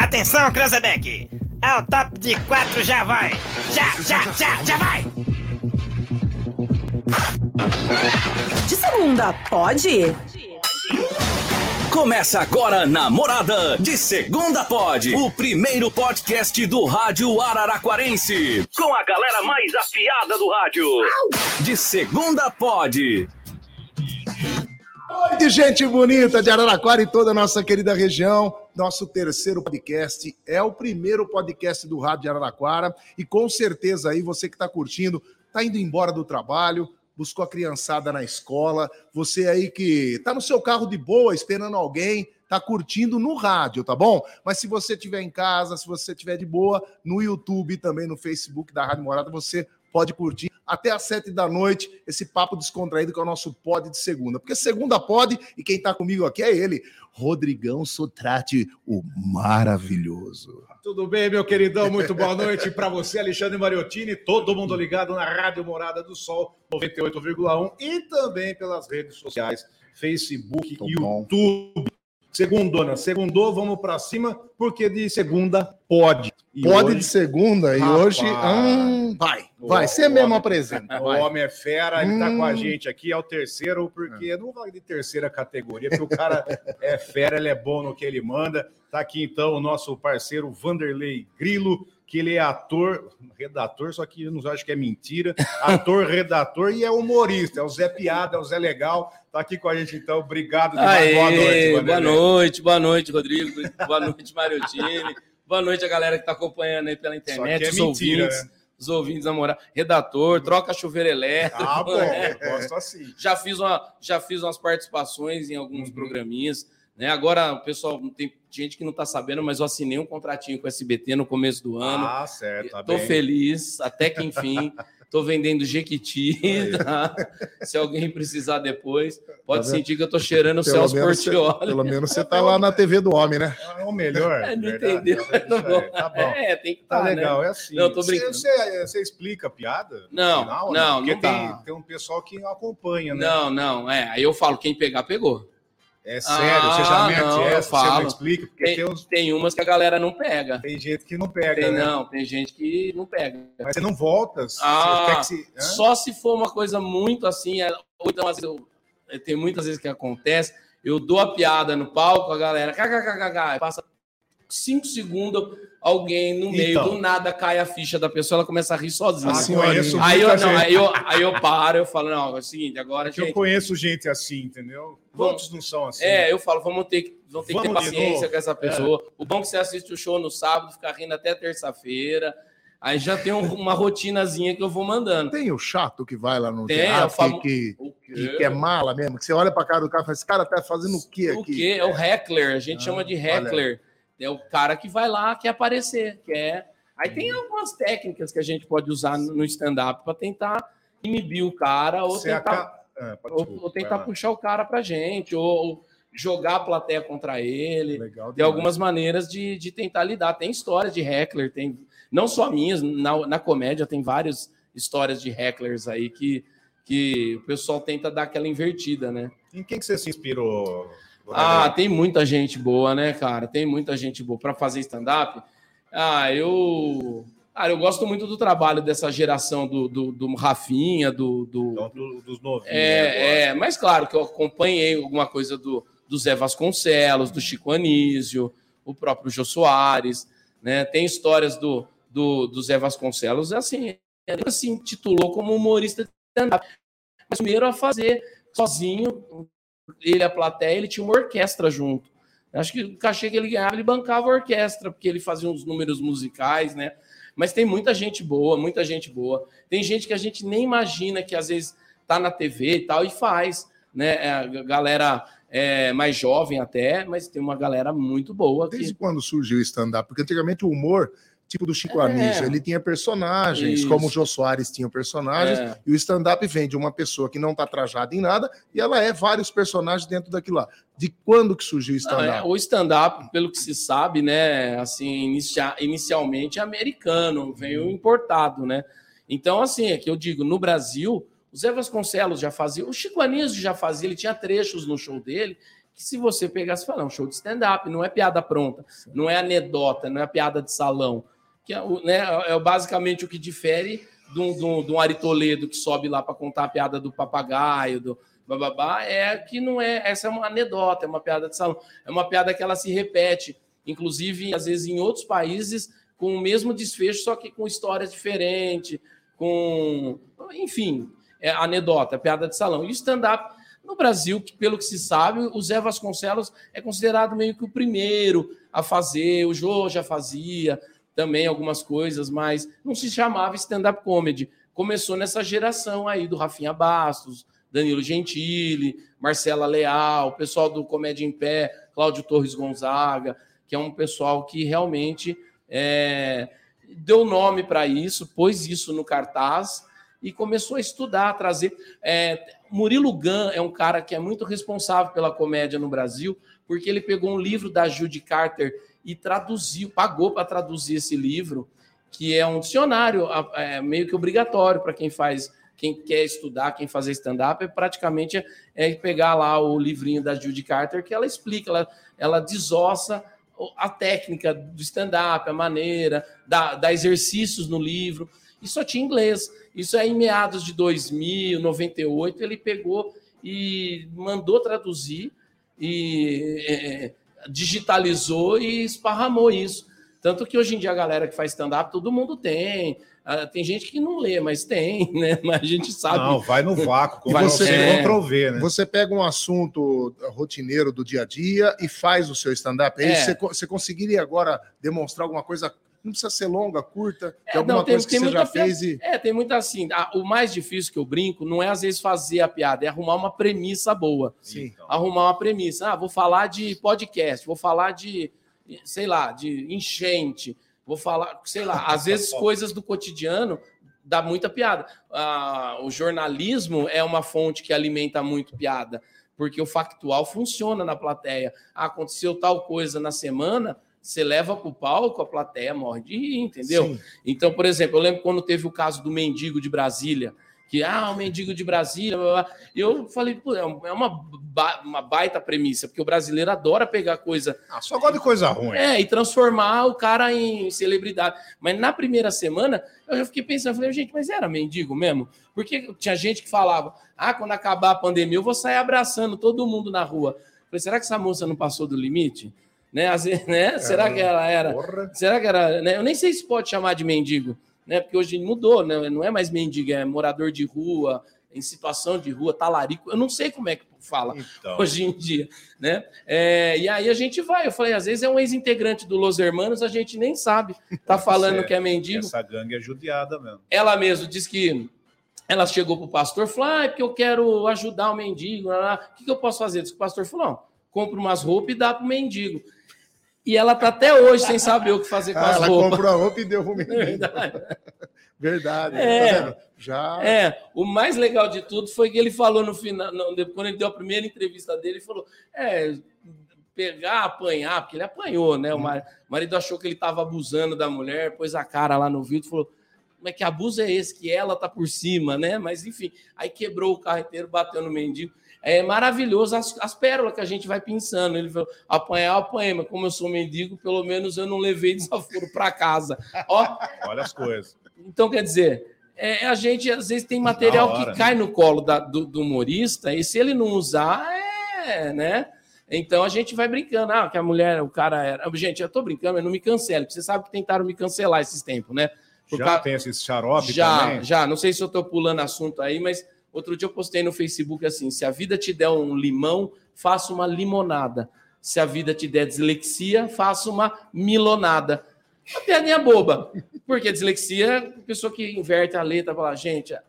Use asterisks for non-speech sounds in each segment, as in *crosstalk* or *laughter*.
Atenção, Cranzebeck! Ao top de quatro já vai! Já, já, já, já vai! De segunda, pode? Começa agora Namorada de Segunda Pod, o primeiro podcast do rádio Araraquarense, com a galera mais afiada do rádio. De Segunda Pod. Oi, gente bonita de Araraquara e toda a nossa querida região. Nosso terceiro podcast é o primeiro podcast do Rádio de Araraquara e com certeza aí você que está curtindo, está indo embora do trabalho, buscou a criançada na escola, você aí que está no seu carro de boa, esperando alguém, tá curtindo no rádio, tá bom? Mas se você estiver em casa, se você estiver de boa, no YouTube também, no Facebook da Rádio Morada, você pode curtir até às sete da noite esse papo descontraído que é o nosso pod de segunda. Porque segunda pode, e quem está comigo aqui é ele, Rodrigão Sotrate, o maravilhoso. Tudo bem, meu queridão? Muito boa noite para você, Alexandre Mariottini, todo mundo ligado na Rádio Morada do Sol 98,1 e também pelas redes sociais, Facebook, Muito YouTube. Segundona, segundou, vamos para cima, porque de segunda pode. E Pode hoje- de segunda e Rapaz. hoje. hum, vai, vai, você mesmo apresenta. O vai. homem é fera, ele tá com a Hum. gente aqui, é o terceiro, porque não vai de terceira categoria, porque o cara é fera, ele é bom no que ele manda. Tá aqui então o nosso parceiro Vanderlei Grilo, que ele é ator, redator, só que eu não acho que é mentira, ator, *laughs* redator e é humorista, é o Zé Piada, é o Zé Legal. Tá aqui com a gente então, obrigado. Aê, boa noite, boa noite, boa noite, Rodrigo. Boa noite, Mariotini. Boa noite a galera que está acompanhando aí pela internet, é os mentira, ouvintes, né? os ouvintes namorar. Redator, troca chuveiro elétrico. Ah, bom, né? *laughs* eu gosto assim. Já fiz, uma, já fiz umas participações em alguns Uhum. programinhas. Né? Agora, o pessoal, tem gente que não está sabendo, mas eu assinei um contratinho com o SBT no começo do ano. Ah, certo, tá Tô bem. feliz, até que enfim. *laughs* Tô vendendo Jequiti. tá? Se alguém precisar depois, pode Tá sentir que eu tô cheirando o Celso Portioli. pelo menos você tá lá na TV do homem, né? É o melhor. É, não verdade. entendeu? É isso aí, Tá bom. É, tem que Tá estar, legal, né? é assim. Não, tô Você- brincando. Você, você explica a piada? no Não, final, não, Porque não tem, dá. tem um pessoal que acompanha, né? Não, não, é. Aí eu falo, quem pegar, pegou. É sério, você já Ah, mete não, essa, você não explica, porque Tem, tem, uns, tem umas que a galera não pega. tem gente que não pega, Tem, né? não, tem gente que não pega. Mas você não volta. Ah, se... Só se for uma coisa muito assim, é- ou então vezes eu- é, tem muitas vezes que acontece, eu dou a piada no palco, a galera, kkkk, passa cinco segundos, alguém no meio Então. do nada cai a ficha da pessoa, ela começa a rir sozinha. Ah, conheço Aí eu, não, gente. aí, eu, aí eu paro, eu falo, não, é o seguinte, agora, que eu gente, conheço gente assim, entendeu? Quantos não são assim? É, eu falo, vamos ter que, vamos ter que ter paciência com essa pessoa. O bom é que você assiste o show no sábado, fica rindo até terça-feira. Aí já tem um- uma rotinazinha que eu vou mandando. Tem o chato que vai lá no Tem, teatro, é o famo- que, O que, que- é mala mesmo, que você olha pra cara do cara e fala, esse cara tá fazendo o quê O aqui? quê? É o heckler, a gente Ah, chama de olha. É o cara que vai lá, quer aparecer, quer. Aí tem algumas técnicas que a gente pode usar no stand-up para tentar inibir o cara ou Você tentar, acaba... Pode- ou, ou tentar puxar o cara pra gente, ou, ou jogar a plateia contra ele. Legal Tem algumas maneiras de, de tentar lidar. Tem histórias de heckler, tem não só minhas, na, na comédia tem várias histórias de hecklers aí que, que o pessoal tenta dar aquela invertida, né? Em quem que você se inspirou? Ah, tem muita gente boa, né, cara? Tem muita gente boa para fazer stand-up. Ah, eu. Cara, eu gosto muito do trabalho dessa geração do, do, do Rafinha, do. do Então, do- dos novinhos. é, é, mas claro que eu acompanhei alguma coisa do, do Zé Vasconcelos, do Chico Anísio, o próprio Jô Soares, né? Tem histórias do, do, do Zé Vasconcelos, assim, ele se intitulou como humorista de stand-up. Mas primeiro a fazer sozinho, ele, a plateia, ele tinha uma orquestra junto. Acho que o cachê que ele ganhava, ele bancava a orquestra, porque ele fazia uns números musicais, né? Mas tem muita gente boa, muita gente boa. Tem gente que a gente nem imagina que às vezes tá na TV e tal e faz, né? É, a galera é, mais jovem até, mas tem uma galera muito boa que Desde quando surgiu o stand-up? Porque antigamente o humor, tipo do Chico É. Anísio, ele tinha personagens, Isso. como o Jô Soares tinha personagens, É. e o stand-up vem de uma pessoa que não está trajada em nada, e ela é vários personagens dentro daquilo lá. De quando que surgiu o é, stand-up? o stand-up, pelo que se sabe, né, assim, inicia- inicialmente é americano, veio importado, né? Então, assim, é que eu digo, no Brasil, o Zé Vasconcelos já fazia, o Chico Anísio já fazia, ele tinha trechos no show dele que se você pegar, você fala, é um show de stand-up, não é piada pronta, não é anedota, não é piada de salão. Que é, né, é basicamente o que difere de um, de um- de um que sobe lá para contar a piada do papagaio, do bababá, é que não é. Essa é uma anedota, é uma piada de salão. É uma piada que ela se repete, inclusive, às vezes, em outros países, com o mesmo desfecho, só que com histórias diferentes, com. Enfim, é anedota, piada de salão. E stand-up. No Brasil, pelo que se sabe, o Zé Vasconcelos é considerado meio que o primeiro a fazer, o Jô já fazia também algumas coisas, mas não se chamava stand-up comedy. Começou nessa geração aí do Rafinha Bastos, Danilo Gentili, Marcela Leal, o pessoal do Comédia em Pé, Cláudio Torres Gonzaga, que é um pessoal que realmente é, deu nome para isso, pôs isso no cartaz e começou a estudar, a trazer. É, Murilo Gun é um cara que é muito responsável pela comédia no Brasil, porque ele pegou um livro da Judy Carter e traduziu, pagou para traduzir esse livro, que é um dicionário é, meio que obrigatório para quem faz, quem quer estudar, quem fazer stand-up, é praticamente é pegar lá o livrinho da Judy Carter, que ela explica, ela, ela desossa a técnica do stand-up, a maneira, dá, dá exercícios no livro, e só tinha inglês. Isso é em meados de 2000, 98, ele pegou e mandou traduzir e é, digitalizou e esparramou isso. Tanto que hoje em dia a galera que faz stand-up, todo mundo tem. Ah, Tem gente que não lê, mas tem, *laughs* né? Mas a gente sabe. Não, vai no vácuo, Vai- você é. Ctrl V, né? Você pega um assunto rotineiro do dia a dia e faz o seu stand-up. Aí É. você, você conseguiria agora demonstrar alguma coisa, não precisa ser longa, curta, de É, alguma não, tem- coisa que tem você já piada- fez e. É, tem muita assim. ah, o mais difícil que eu brinco não é às vezes fazer a piada, é arrumar uma premissa boa. Sim. Então, Arrumar uma premissa. Ah, vou falar de podcast, vou falar de, sei lá, de enchente, vou falar, sei lá, às vezes *laughs* coisas do cotidiano dá muita piada. Ah, o jornalismo é uma fonte que alimenta muito piada, porque o factual funciona na plateia. Ah, aconteceu tal coisa na semana, você leva para o palco, a plateia morre de rir, entendeu? Sim. Então, por exemplo, eu lembro quando teve o caso do mendigo de Brasília, que, ah, o mendigo de Brasília, blá, blá, blá. eu falei, pô, é é uma, ba- uma baita premissa, porque o brasileiro adora pegar coisa ah, só gosta de coisa ruim. é, e transformar o cara em celebridade. Mas na primeira semana, eu já fiquei pensando, falei, gente, mas era mendigo mesmo? Porque tinha gente que falava, ah, quando acabar a pandemia, eu vou sair abraçando todo mundo na rua. Eu falei, será que essa moça não passou do limite? Né? Né? Será que ela era. Porra. Será que era. Né? Eu nem sei se pode chamar de mendigo, né? Porque hoje mudou, né? Não é mais mendigo, é morador de rua, em situação de rua, talarico. Eu não sei como é que fala Então, hoje em dia, né? É, e aí a gente vai. Eu falei, às vezes é um ex-integrante do Los Hermanos, a gente nem sabe. Tá *laughs* falando Essa- que é mendigo. essa gangue é judiada mesmo. Ela mesmo disse que ela chegou pro pastor, falou: ah, é porque eu quero ajudar o mendigo. lá, lá. O que, que eu posso fazer? Diz que o pastor falou: não, compra umas roupas e dá pro mendigo. E ela tá até hoje sem saber o que fazer com Ah, as ela roupas. comprou a roupa e deu um menino. Verdade. *laughs* Verdade. É. Tá? Já. É, o mais legal de tudo foi que ele falou no final, não, quando ele deu a primeira entrevista dele, ele falou: é, pegar, apanhar, porque ele apanhou, né? O o marido achou que ele estava abusando da mulher, pôs a cara lá no vídeo e falou: como é que abuso é esse? Que ela tá por cima, né? Mas enfim, aí quebrou o carro inteiro, bateu no mendigo. É maravilhoso as, as pérolas que a gente vai pensando. Ele falou: apanhar, eu apanhei, mas como eu sou mendigo, pelo menos eu não levei desaforo para casa. Ó, Olha as coisas. então, quer dizer, é, a gente às vezes tem material hora, que né? cai no colo da- do, do humorista, e se ele não usar, é, né? Então a gente vai brincando. Ah, que a mulher, o cara era. Gente, eu tô brincando, mas não me cancele, porque você sabe que tentaram me cancelar esses tempos, né? Por Já causa- tem esse xarope já, também? já. Não sei se eu tô pulando assunto aí, mas outro dia eu postei no Facebook assim: se a vida te der um limão, faça uma limonada. Se a vida te der dislexia, faça uma milonada. Uma piadinha boba. Porque dislexia é a pessoa que inverte a letra fala, gente, a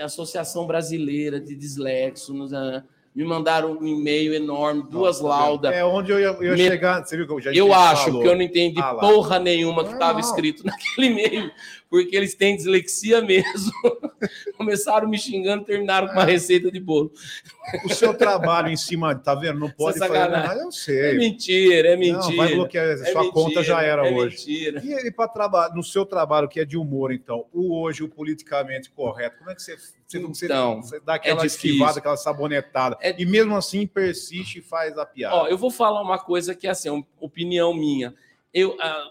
Associação Brasileira de Dislexos ah, me mandaram um e-mail enorme, duas laudas. É onde eu ia, eu ia Me- chegar. Você viu que eu já Eu acho falou. que eu não entendi Ah porra nenhuma que Não, estava não. escrito *laughs* naquele e-mail, porque eles têm dislexia mesmo. *laughs* Começaram me xingando, terminaram com uma receita de bolo. O seu trabalho em cima, tá vendo? Não pode é fazer sacanagem. nada. Eu É sei. mentira, é Não, mentira. vai bloquear. é Sua mentira, conta já era é hoje. Mentira. E, e para trabalhar no seu trabalho, que é de humor, então, o hoje, o politicamente correto, como é que você, Você, você- Então, você dá aquela é esquivada, aquela sabonetada. É- E mesmo assim persiste e faz a piada. Ó, eu vou falar uma coisa que é assim, opinião minha. Eu, ah,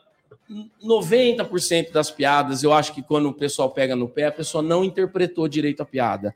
90% das piadas, eu acho que quando o pessoal pega no pé, a pessoa não interpretou direito a piada.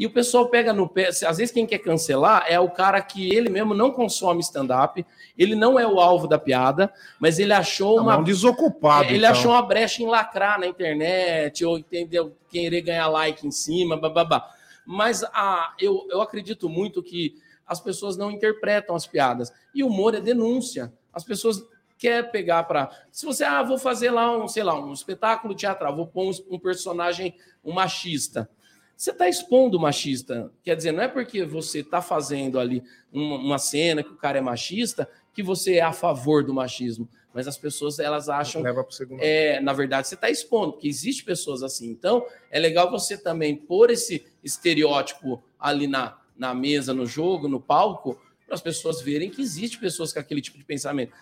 E o pessoal pega no pé, às vezes quem quer cancelar é o cara que ele mesmo não consome stand-up, ele não é o alvo da piada, mas ele achou Não, uma é um desocupado. ele então. achou uma brecha em lacrar na internet, ou entendeu, querer ganhar like em cima, bababá. Mas a, eu, eu acredito muito que as pessoas não interpretam as piadas. E o humor é denúncia. As pessoas querem pegar para. Se você, ah, vou fazer lá um, sei lá, um espetáculo teatral, vou pôr um, um personagem, um machista. Você está expondo o machista. Quer dizer, não é porque você está fazendo ali uma, uma cena que o cara é machista que você é a favor do machismo. Mas as pessoas elas acham Leva pro segundo. é, na verdade, você está expondo, porque existe pessoas assim. Então, é legal você também pôr esse estereótipo ali na, na mesa, no jogo, no palco, para as pessoas verem que existe pessoas com aquele tipo de pensamento.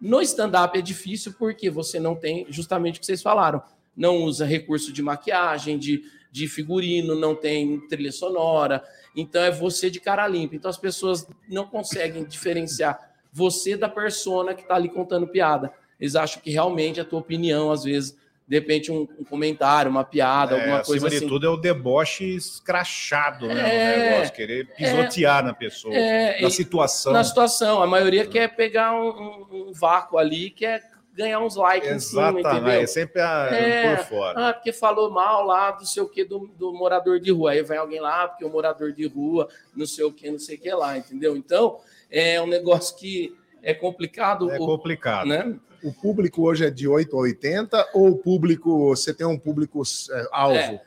No stand-up é difícil porque você não tem justamente o que vocês falaram. Não usa recurso de maquiagem, de, de figurino, não tem trilha sonora. Então é você de cara limpa. Então as pessoas não conseguem diferenciar você da persona que está ali contando piada. Eles acham que realmente a tua opinião, às vezes, de repente, um, um comentário, uma piada, É, alguma coisa acima assim. de tudo é o deboche escrachado, né? É. o negócio, querer pisotear na pessoa, É, na situação. na situação. A maioria quer pegar um, um- um vácuo ali, quer ganhar uns likes em cima, entendeu? é sempre a, É. por fora. Ah, porque falou mal lá do sei o que do, do morador de rua. Aí vai alguém lá, "Ah, porque o morador de rua, não sei o que, não sei o que lá, entendeu? Então, é um negócio que é complicado, É o- complicado. né? O público hoje é de 8 a 80 ou o público, você tem um público é, alvo? É.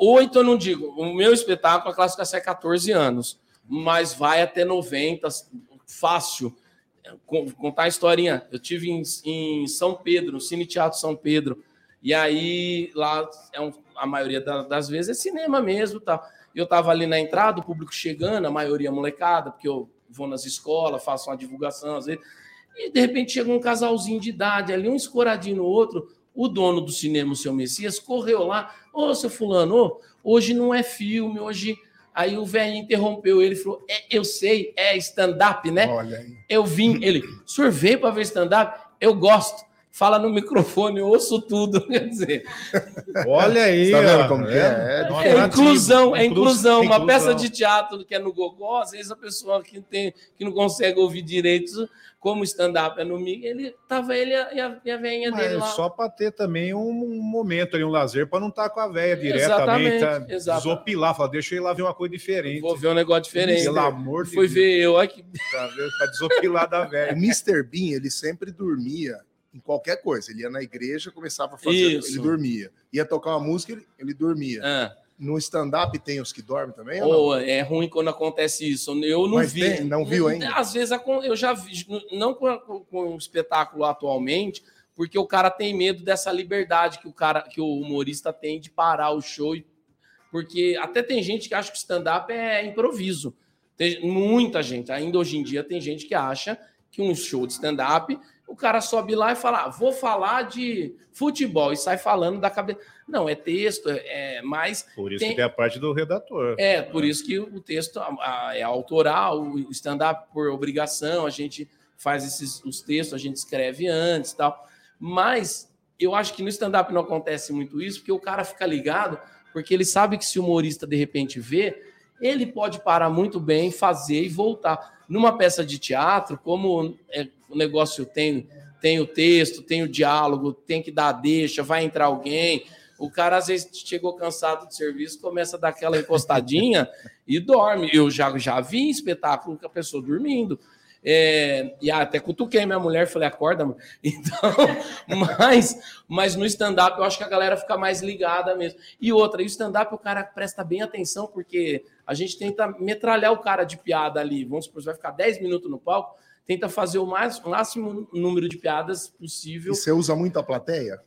Oito eu não digo. O meu espetáculo, a classificação é 14 anos, mas vai até 90, fácil. Con- Contar a historinha. Eu tive em, em São Pedro, no Cine Teatro São Pedro, e aí lá é um- a maioria da- das vezes é cinema mesmo, tá? Eu tava ali na entrada, o público chegando, a maioria molecada, porque eu vou nas escolas, faço uma divulgação às vezes, e de repente chega um casalzinho de idade ali, um escoradinho no outro, o dono do cinema, o seu Messias, correu lá, ô, seu fulano, ô, hoje não é filme, hoje... Aí o velho interrompeu ele e falou, "É, eu sei, é stand-up, né? Olha aí. Eu vim, ele, veio para ver stand-up? Eu gosto. Fala no microfone, eu ouço tudo. *laughs* Quer dizer, Olha aí. Tá vendo ó, como que é? É um é atrativo, inclusão, é inclusão. Uma inclusão. peça de teatro que é no gogó, às vezes a pessoa que, tem, que não consegue ouvir direito, como stand-up é no mic, ele tava ele e a, e a veinha dele lá. só para ter também um, um momento ali, um lazer, para não estar com a velha diretamente, tá, Exatamente, desopilar, falar, deixa eu ir lá ver uma coisa diferente. Vou ver um negócio diferente. Pelo amor de Fui Deus, ver eu aqui. para desopilar da *laughs* O velha. Mr. Bean, ele sempre dormia em qualquer coisa. Ele ia na igreja, começava a fazer, Isso. ele dormia. Ia tocar uma música, ele, ele dormia. Ah, No stand-up tem os que dormem também? ou é ruim quando acontece isso. Eu não Mas vi. tem- não viu ainda? Às vezes eu já vi, não com, com, o espetáculo atualmente, porque o cara tem medo dessa liberdade que o cara, que o humorista tem de parar o show, porque até tem gente que acha que stand-up é improviso. Tem muita gente, ainda hoje em dia tem gente que acha que um show de stand-up, o cara sobe lá e fala, ah, vou falar de futebol e sai falando da cabeça. Não, é texto, é, é mais Por isso Tem- que tem a parte do redator. é, por isso que o texto é autoral, o stand-up por obrigação, a gente faz esses, os textos, a gente escreve antes e tal. Mas eu acho que no stand-up não acontece muito isso, porque o cara fica ligado, porque ele sabe que se o humorista de repente vê, ele pode parar muito bem, fazer e voltar. Numa peça de teatro, como é, o negócio tem, tem o texto, tem o diálogo, tem que dar a deixa, vai entrar alguém, o cara às vezes chegou cansado do serviço, começa a dar aquela encostadinha *laughs* e dorme. Eu já, já vi espetáculo com a pessoa dormindo. É, e até cutuquei minha mulher, falei, acorda. *laughs* Então, mas, mas no stand-up eu acho que a galera fica mais ligada mesmo. E outra, e o stand-up o cara presta bem atenção, porque a gente tenta metralhar o cara de piada ali. Vamos supor, você vai ficar 10 minutos no palco, tenta fazer o, mais, o máximo número de piadas possível. E você usa muito a plateia?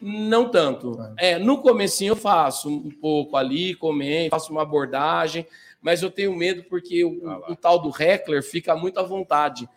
Não tanto. É, no comecinho eu faço um pouco ali, comento, faço uma abordagem, mas eu tenho medo porque o, Ah o tal do heckler fica muito à vontade.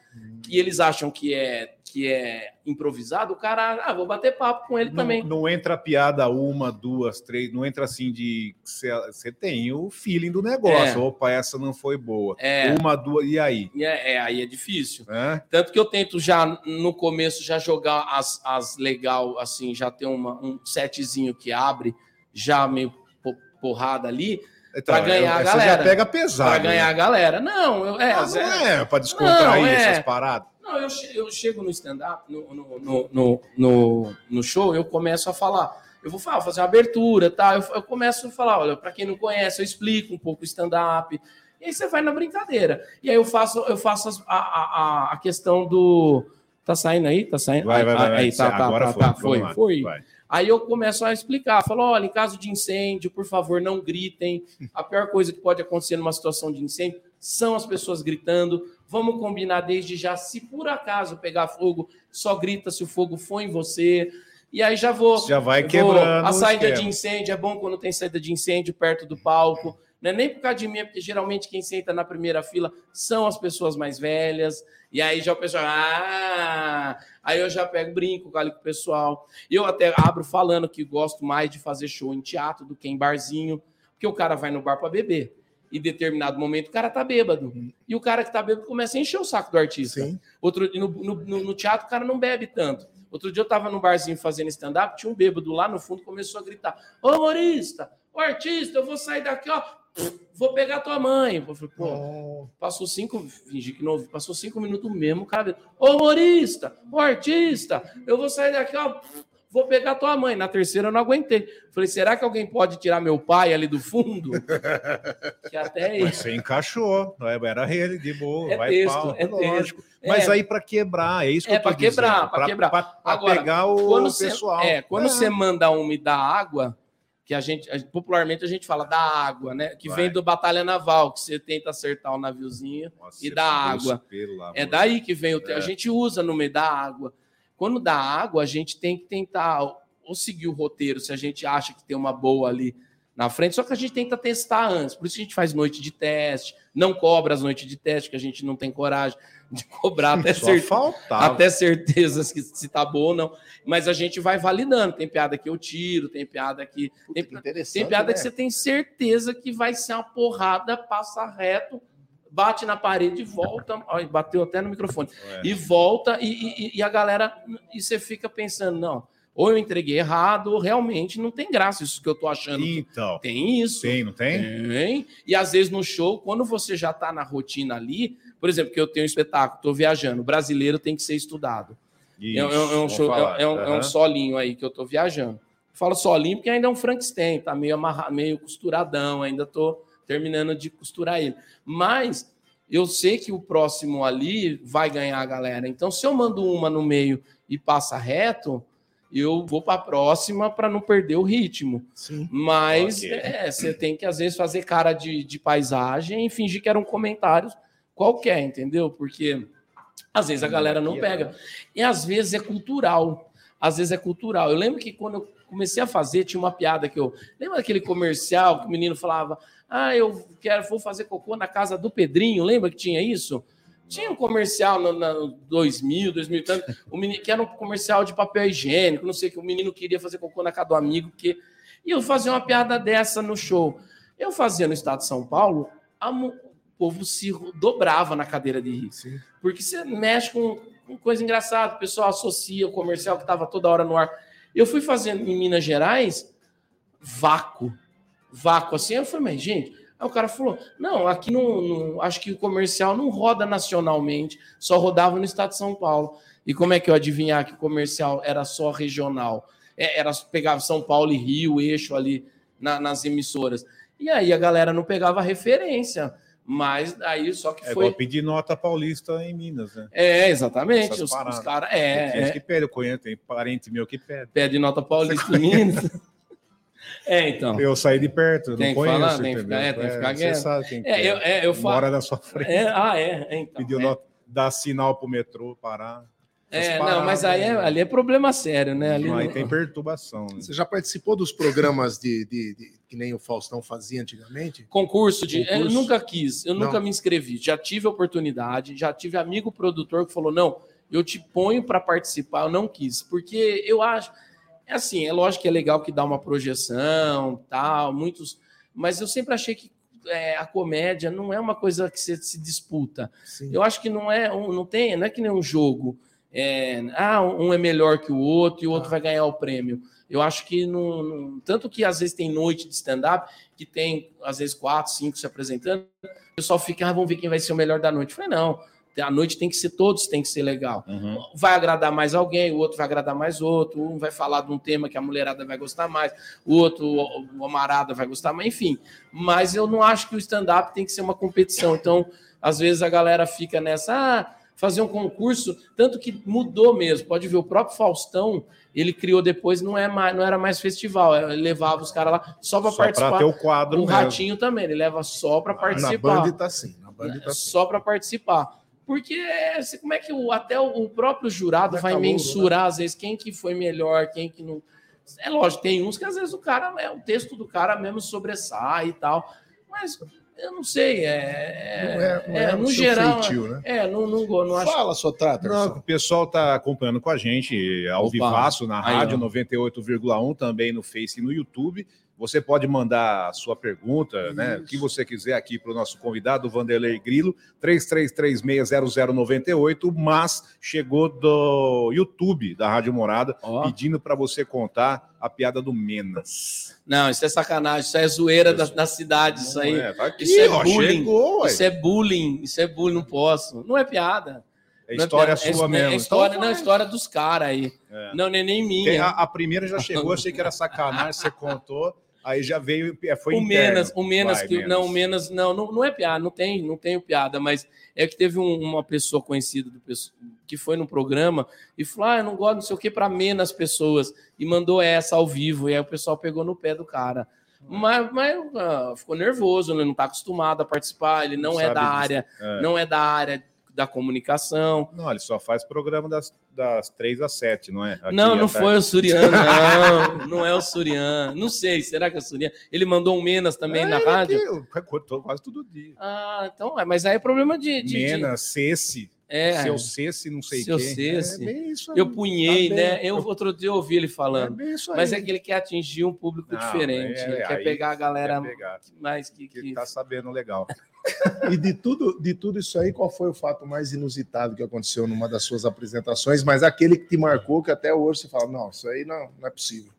e eles acham que é que é improvisado, o cara, ah, vou bater papo com ele Não, também. não entra piada uma, duas, três, não entra assim de. Você tem o feeling do negócio. É. Opa, essa não foi boa. É, Uma, duas, e aí? é, é, aí é difícil. Tanto que eu tento já no começo já jogar as, as legal, assim, já ter uma, um setzinho que abre, já meio po- porrada ali, Pra ganhar a Você galera. já pega pesado. pra ganhar a né? galera. Não, eu, é, Ah, Zé- não é pra descontrair Não, é. essas paradas. Não, eu, eu chego no stand-up, no, no, no, no, no- show, eu começo a falar. Eu vou falar, fazer uma abertura, tá? Eu, eu começo a falar, olha, para quem não conhece, eu explico um pouco o stand-up. E aí você vai na brincadeira. E aí eu faço, eu faço as- a, a, a- a questão do. Tá saindo aí? Tá saindo? Vai, vai, vai. vai. Aí, tá, tá, Agora tá, foi. tá, foi, lá. foi. Aí eu começo a explicar, falo, olha, em caso de incêndio, por favor, não gritem. A pior coisa que pode acontecer numa situação de incêndio são as pessoas gritando. Vamos combinar desde já, se por acaso pegar fogo, só grita se o fogo for em você. E aí já vou. Já vai eu vou- quebrando. A saída de incêndio é bom quando tem saída de incêndio perto do palco. Não é nem por causa de mim, é porque geralmente quem senta na primeira fila são as pessoas mais velhas. E aí já o pessoal, ah! Aí eu já pego brinco ali com o pessoal. Eu até abro falando que gosto mais de fazer show em teatro do que em barzinho, porque o cara vai no bar para beber. E em determinado momento o cara tá bêbado. E o cara que tá bêbado começa a encher o saco do artista. Sim. Outro no, no, no- no teatro o cara não bebe tanto. Outro dia eu tava num barzinho fazendo stand-up, tinha um bêbado lá no fundo, começou a gritar: Ô humorista, ô artista, eu vou sair daqui, ó, vou pegar tua mãe. Eu falei, pô, passou cinco, fingi que não ouvi, passou cinco minutos mesmo, o cara, ô humorista, ô artista, eu vou sair daqui, ó, vou pegar tua mãe. Na terceira eu não aguentei. Falei, será que alguém pode tirar meu pai ali do fundo? *laughs* que até Mas você encaixou, não é? era ele, de boa, É vai texto, pau, é lógico. texto. Mas É. aí para quebrar, é isso que É, eu tô pra quebrar, dizendo, pra quebrar. Pra, pra Agora, pegar o quando pessoal. é, quando você manda uma e dá água, que a gente, popularmente a gente fala da água, né? Que Vai. vem do Batalha Naval, que você tenta acertar o naviozinho. Nossa, e da água. É daí que vem o. É. A gente usa no meio da água. Quando dá água, a gente tem que tentar ou seguir o roteiro, se a gente acha que tem uma boa ali na frente, só que a gente tenta testar antes. Por isso a gente faz noite de teste, não cobra as noites de teste, que a gente não tem coragem de cobrar até até certezas que se tá bom ou não. Mas a gente vai validando. Tem piada que eu tiro, tem piada que. Tem, tem piada que você tem certeza que vai ser uma porrada, passa reto, bate na parede e volta. Olha, bateu até no microfone. É. E volta, e, e- e a galera. E você fica pensando, não, ou eu entreguei errado, ou realmente não tem graça isso que eu tô achando. Então, Tem isso. tem, não tem? Tem. E às vezes no show, quando você já tá na rotina ali, por exemplo, que eu tenho um espetáculo, tô viajando, o brasileiro tem que ser estudado. É, um- é um- é um, show- é, é um, é um solinho aí que eu tô viajando. Falo solinho porque ainda é um Frankenstein, tá meio amarrado, meio costuradão, ainda tô terminando de costurar ele. Mas eu sei que o próximo ali vai ganhar a galera. Então, se eu mando uma no meio e passa reto, eu vou para a próxima para não perder o ritmo. Sim. Mas Ok. é, você tem que, às vezes, fazer cara de, de paisagem e fingir que eram comentários qualquer, entendeu? Porque às vezes a galera não pega. E às vezes é cultural. Às vezes é cultural. Eu lembro que quando eu comecei a fazer, tinha uma piada que eu. Lembra daquele comercial que o menino falava: Ah, eu quero, vou fazer cocô na casa do Pedrinho. Lembra que tinha isso? Tinha um comercial no, no 2000, 2000 e tanto, o menino, que era um comercial de papel higiênico, não sei o que. O menino queria fazer cocô na casa do amigo, porque. E eu fazia uma piada dessa no show. Eu fazia no estado de São Paulo, a povo se dobrava na cadeira de rir. Sim. Porque você mexe com, com coisa engraçada, o pessoal associa o comercial que estava toda hora no ar. Eu fui fazendo em Minas Gerais vácuo. Vácuo assim. Eu falei, mas gente. Aí o cara falou: não, aqui não, não- acho que o comercial não roda nacionalmente, só rodava no estado de São Paulo. E como é que eu adivinhar que o comercial era só regional? É, era pegava São Paulo e Rio, eixo ali na- nas emissoras. E aí a galera não pegava referência. Mas aí só que É foi. igual pedir nota paulista em Minas, né? É, exatamente. Essas Os, os caras. É, é, que pede, eu conheço, tem parente meu que pede. pede nota paulista em Minas. *laughs* É, então. Eu saí de perto, Tem não conheço, falar, tem que ficar- é, tem que ficar Você quieto. sabe quem que É, eu, é, eu falo. Mora na sua frente. É, ah, é. é, Então, Pediu é. nota, dar sinal pro metrô, parar. É, não, mas aí é, ali é problema sério, né? Ali Aí não- tem perturbação. né? Você já participou dos programas de, de- de- que nem o Faustão fazia antigamente? Concurso de. Eu Concurso? nunca quis, eu Não. nunca me inscrevi. Já tive a oportunidade, já tive amigo produtor que falou: não, eu te ponho para participar, eu não quis. Porque eu acho. É assim, é lógico que é legal que dá uma projeção, tal, muitos. Mas eu sempre achei que é, a comédia não é uma coisa que você se disputa. Sim. Eu acho que não é, um- não tem, não é que nem um jogo. É, ah, um é melhor que o outro e o outro vai ganhar o prêmio. Eu acho que não, não- tanto que às vezes tem noite de stand-up que tem às vezes quatro, cinco se apresentando, o pessoal fica, ah, vamos ver quem vai ser o melhor da noite. Eu falei, não, a noite tem que ser todos, tem que ser legal. Uhum. Vai agradar mais alguém, o outro vai agradar mais outro, um vai falar de um tema que a mulherada vai gostar mais, o outro, o o amarada vai gostar mais, enfim. Mas eu não acho que o stand-up tem que ser uma competição. Então, às vezes a galera fica nessa, ah, fazer um concurso, tanto que mudou mesmo. Pode ver, o próprio Faustão, ele criou depois, não, é mais, não era mais festival, ele levava os caras lá só para participar. ter o quadro O mesmo. Ratinho também, ele leva só para Na participar. Band tá assim. Na Band tá assim. Só para participar. Porque é, como é que o, até o, próprio jurado é vai calouro, mensurar, às vezes, quem que foi melhor, quem que não. É lógico, tem uns que às vezes o cara, é, o texto do cara mesmo sobressai e tal. Mas eu não sei, é. Não é, não é, no o seu geral. feitio, né? É, não, não, go- não acho. Fala, sua Trata. Não, o pessoal está acompanhando com a gente ao Opa. vivaço na Aí, rádio ó. 98,1, também no Face e no YouTube. Você pode mandar a sua pergunta, né? O que você quiser aqui para o nosso convidado, Vanderlei Grilo, 33360098, mas chegou do YouTube da Rádio Morada Ó. pedindo para você contar a piada do Menas. Não, isso é sacanagem, isso é zoeira da, da cidade, isso aí. É, tá aqui, isso é ó, bullying. chegou. Isso é bullying, isso é bullying, não posso. Não é piada. É Não história piada, sua é, mesmo. É história, Então não, é história dos caras aí. É. Não, nem, nem minha. Tem- a, a primeira já chegou, achei que era sacanagem, você contou, *laughs* aí já veio, é, foi o interno. Menas, o Menas, Vai, que, não, o Menas, não, não, não é piada, não tem, não tenho piada, mas é que teve um- uma pessoa conhecida do que foi no programa e falou: Ah, eu não gosto, não sei o que, para menos pessoas, e mandou essa ao vivo, e aí o pessoal pegou no pé do cara. Mas, mas ah, ficou nervoso, né? não está acostumado a participar, ele não, Não é da disso. área, É. não é da área da comunicação. Não, ele só faz programa das, das 3 às 7, não é? Aqui não, não tarde. foi o Surian, não. Não é o Surian. Não sei, será que é o Surian? Ele mandou um Menas também É, na rádio? que- Cortou quase todo dia. Ah, então, é, mas aí é problema de. de, de- Menas, Cesse, é, seu Cesse, não sei Seu quem. Cesse. É isso eu punhei, Tá né? Eu outro dia ouvi ele É falando. aí. Mas é que ele quer atingir um público Não, diferente. é, ele quer pegar a galera Quer pegar, mais que. que que- tá sabendo legal. E de tudo, de tudo isso aí, qual foi o fato mais inusitado que aconteceu numa das suas apresentações? Mas aquele que te marcou, que até hoje você fala, não, isso aí não, não é possível.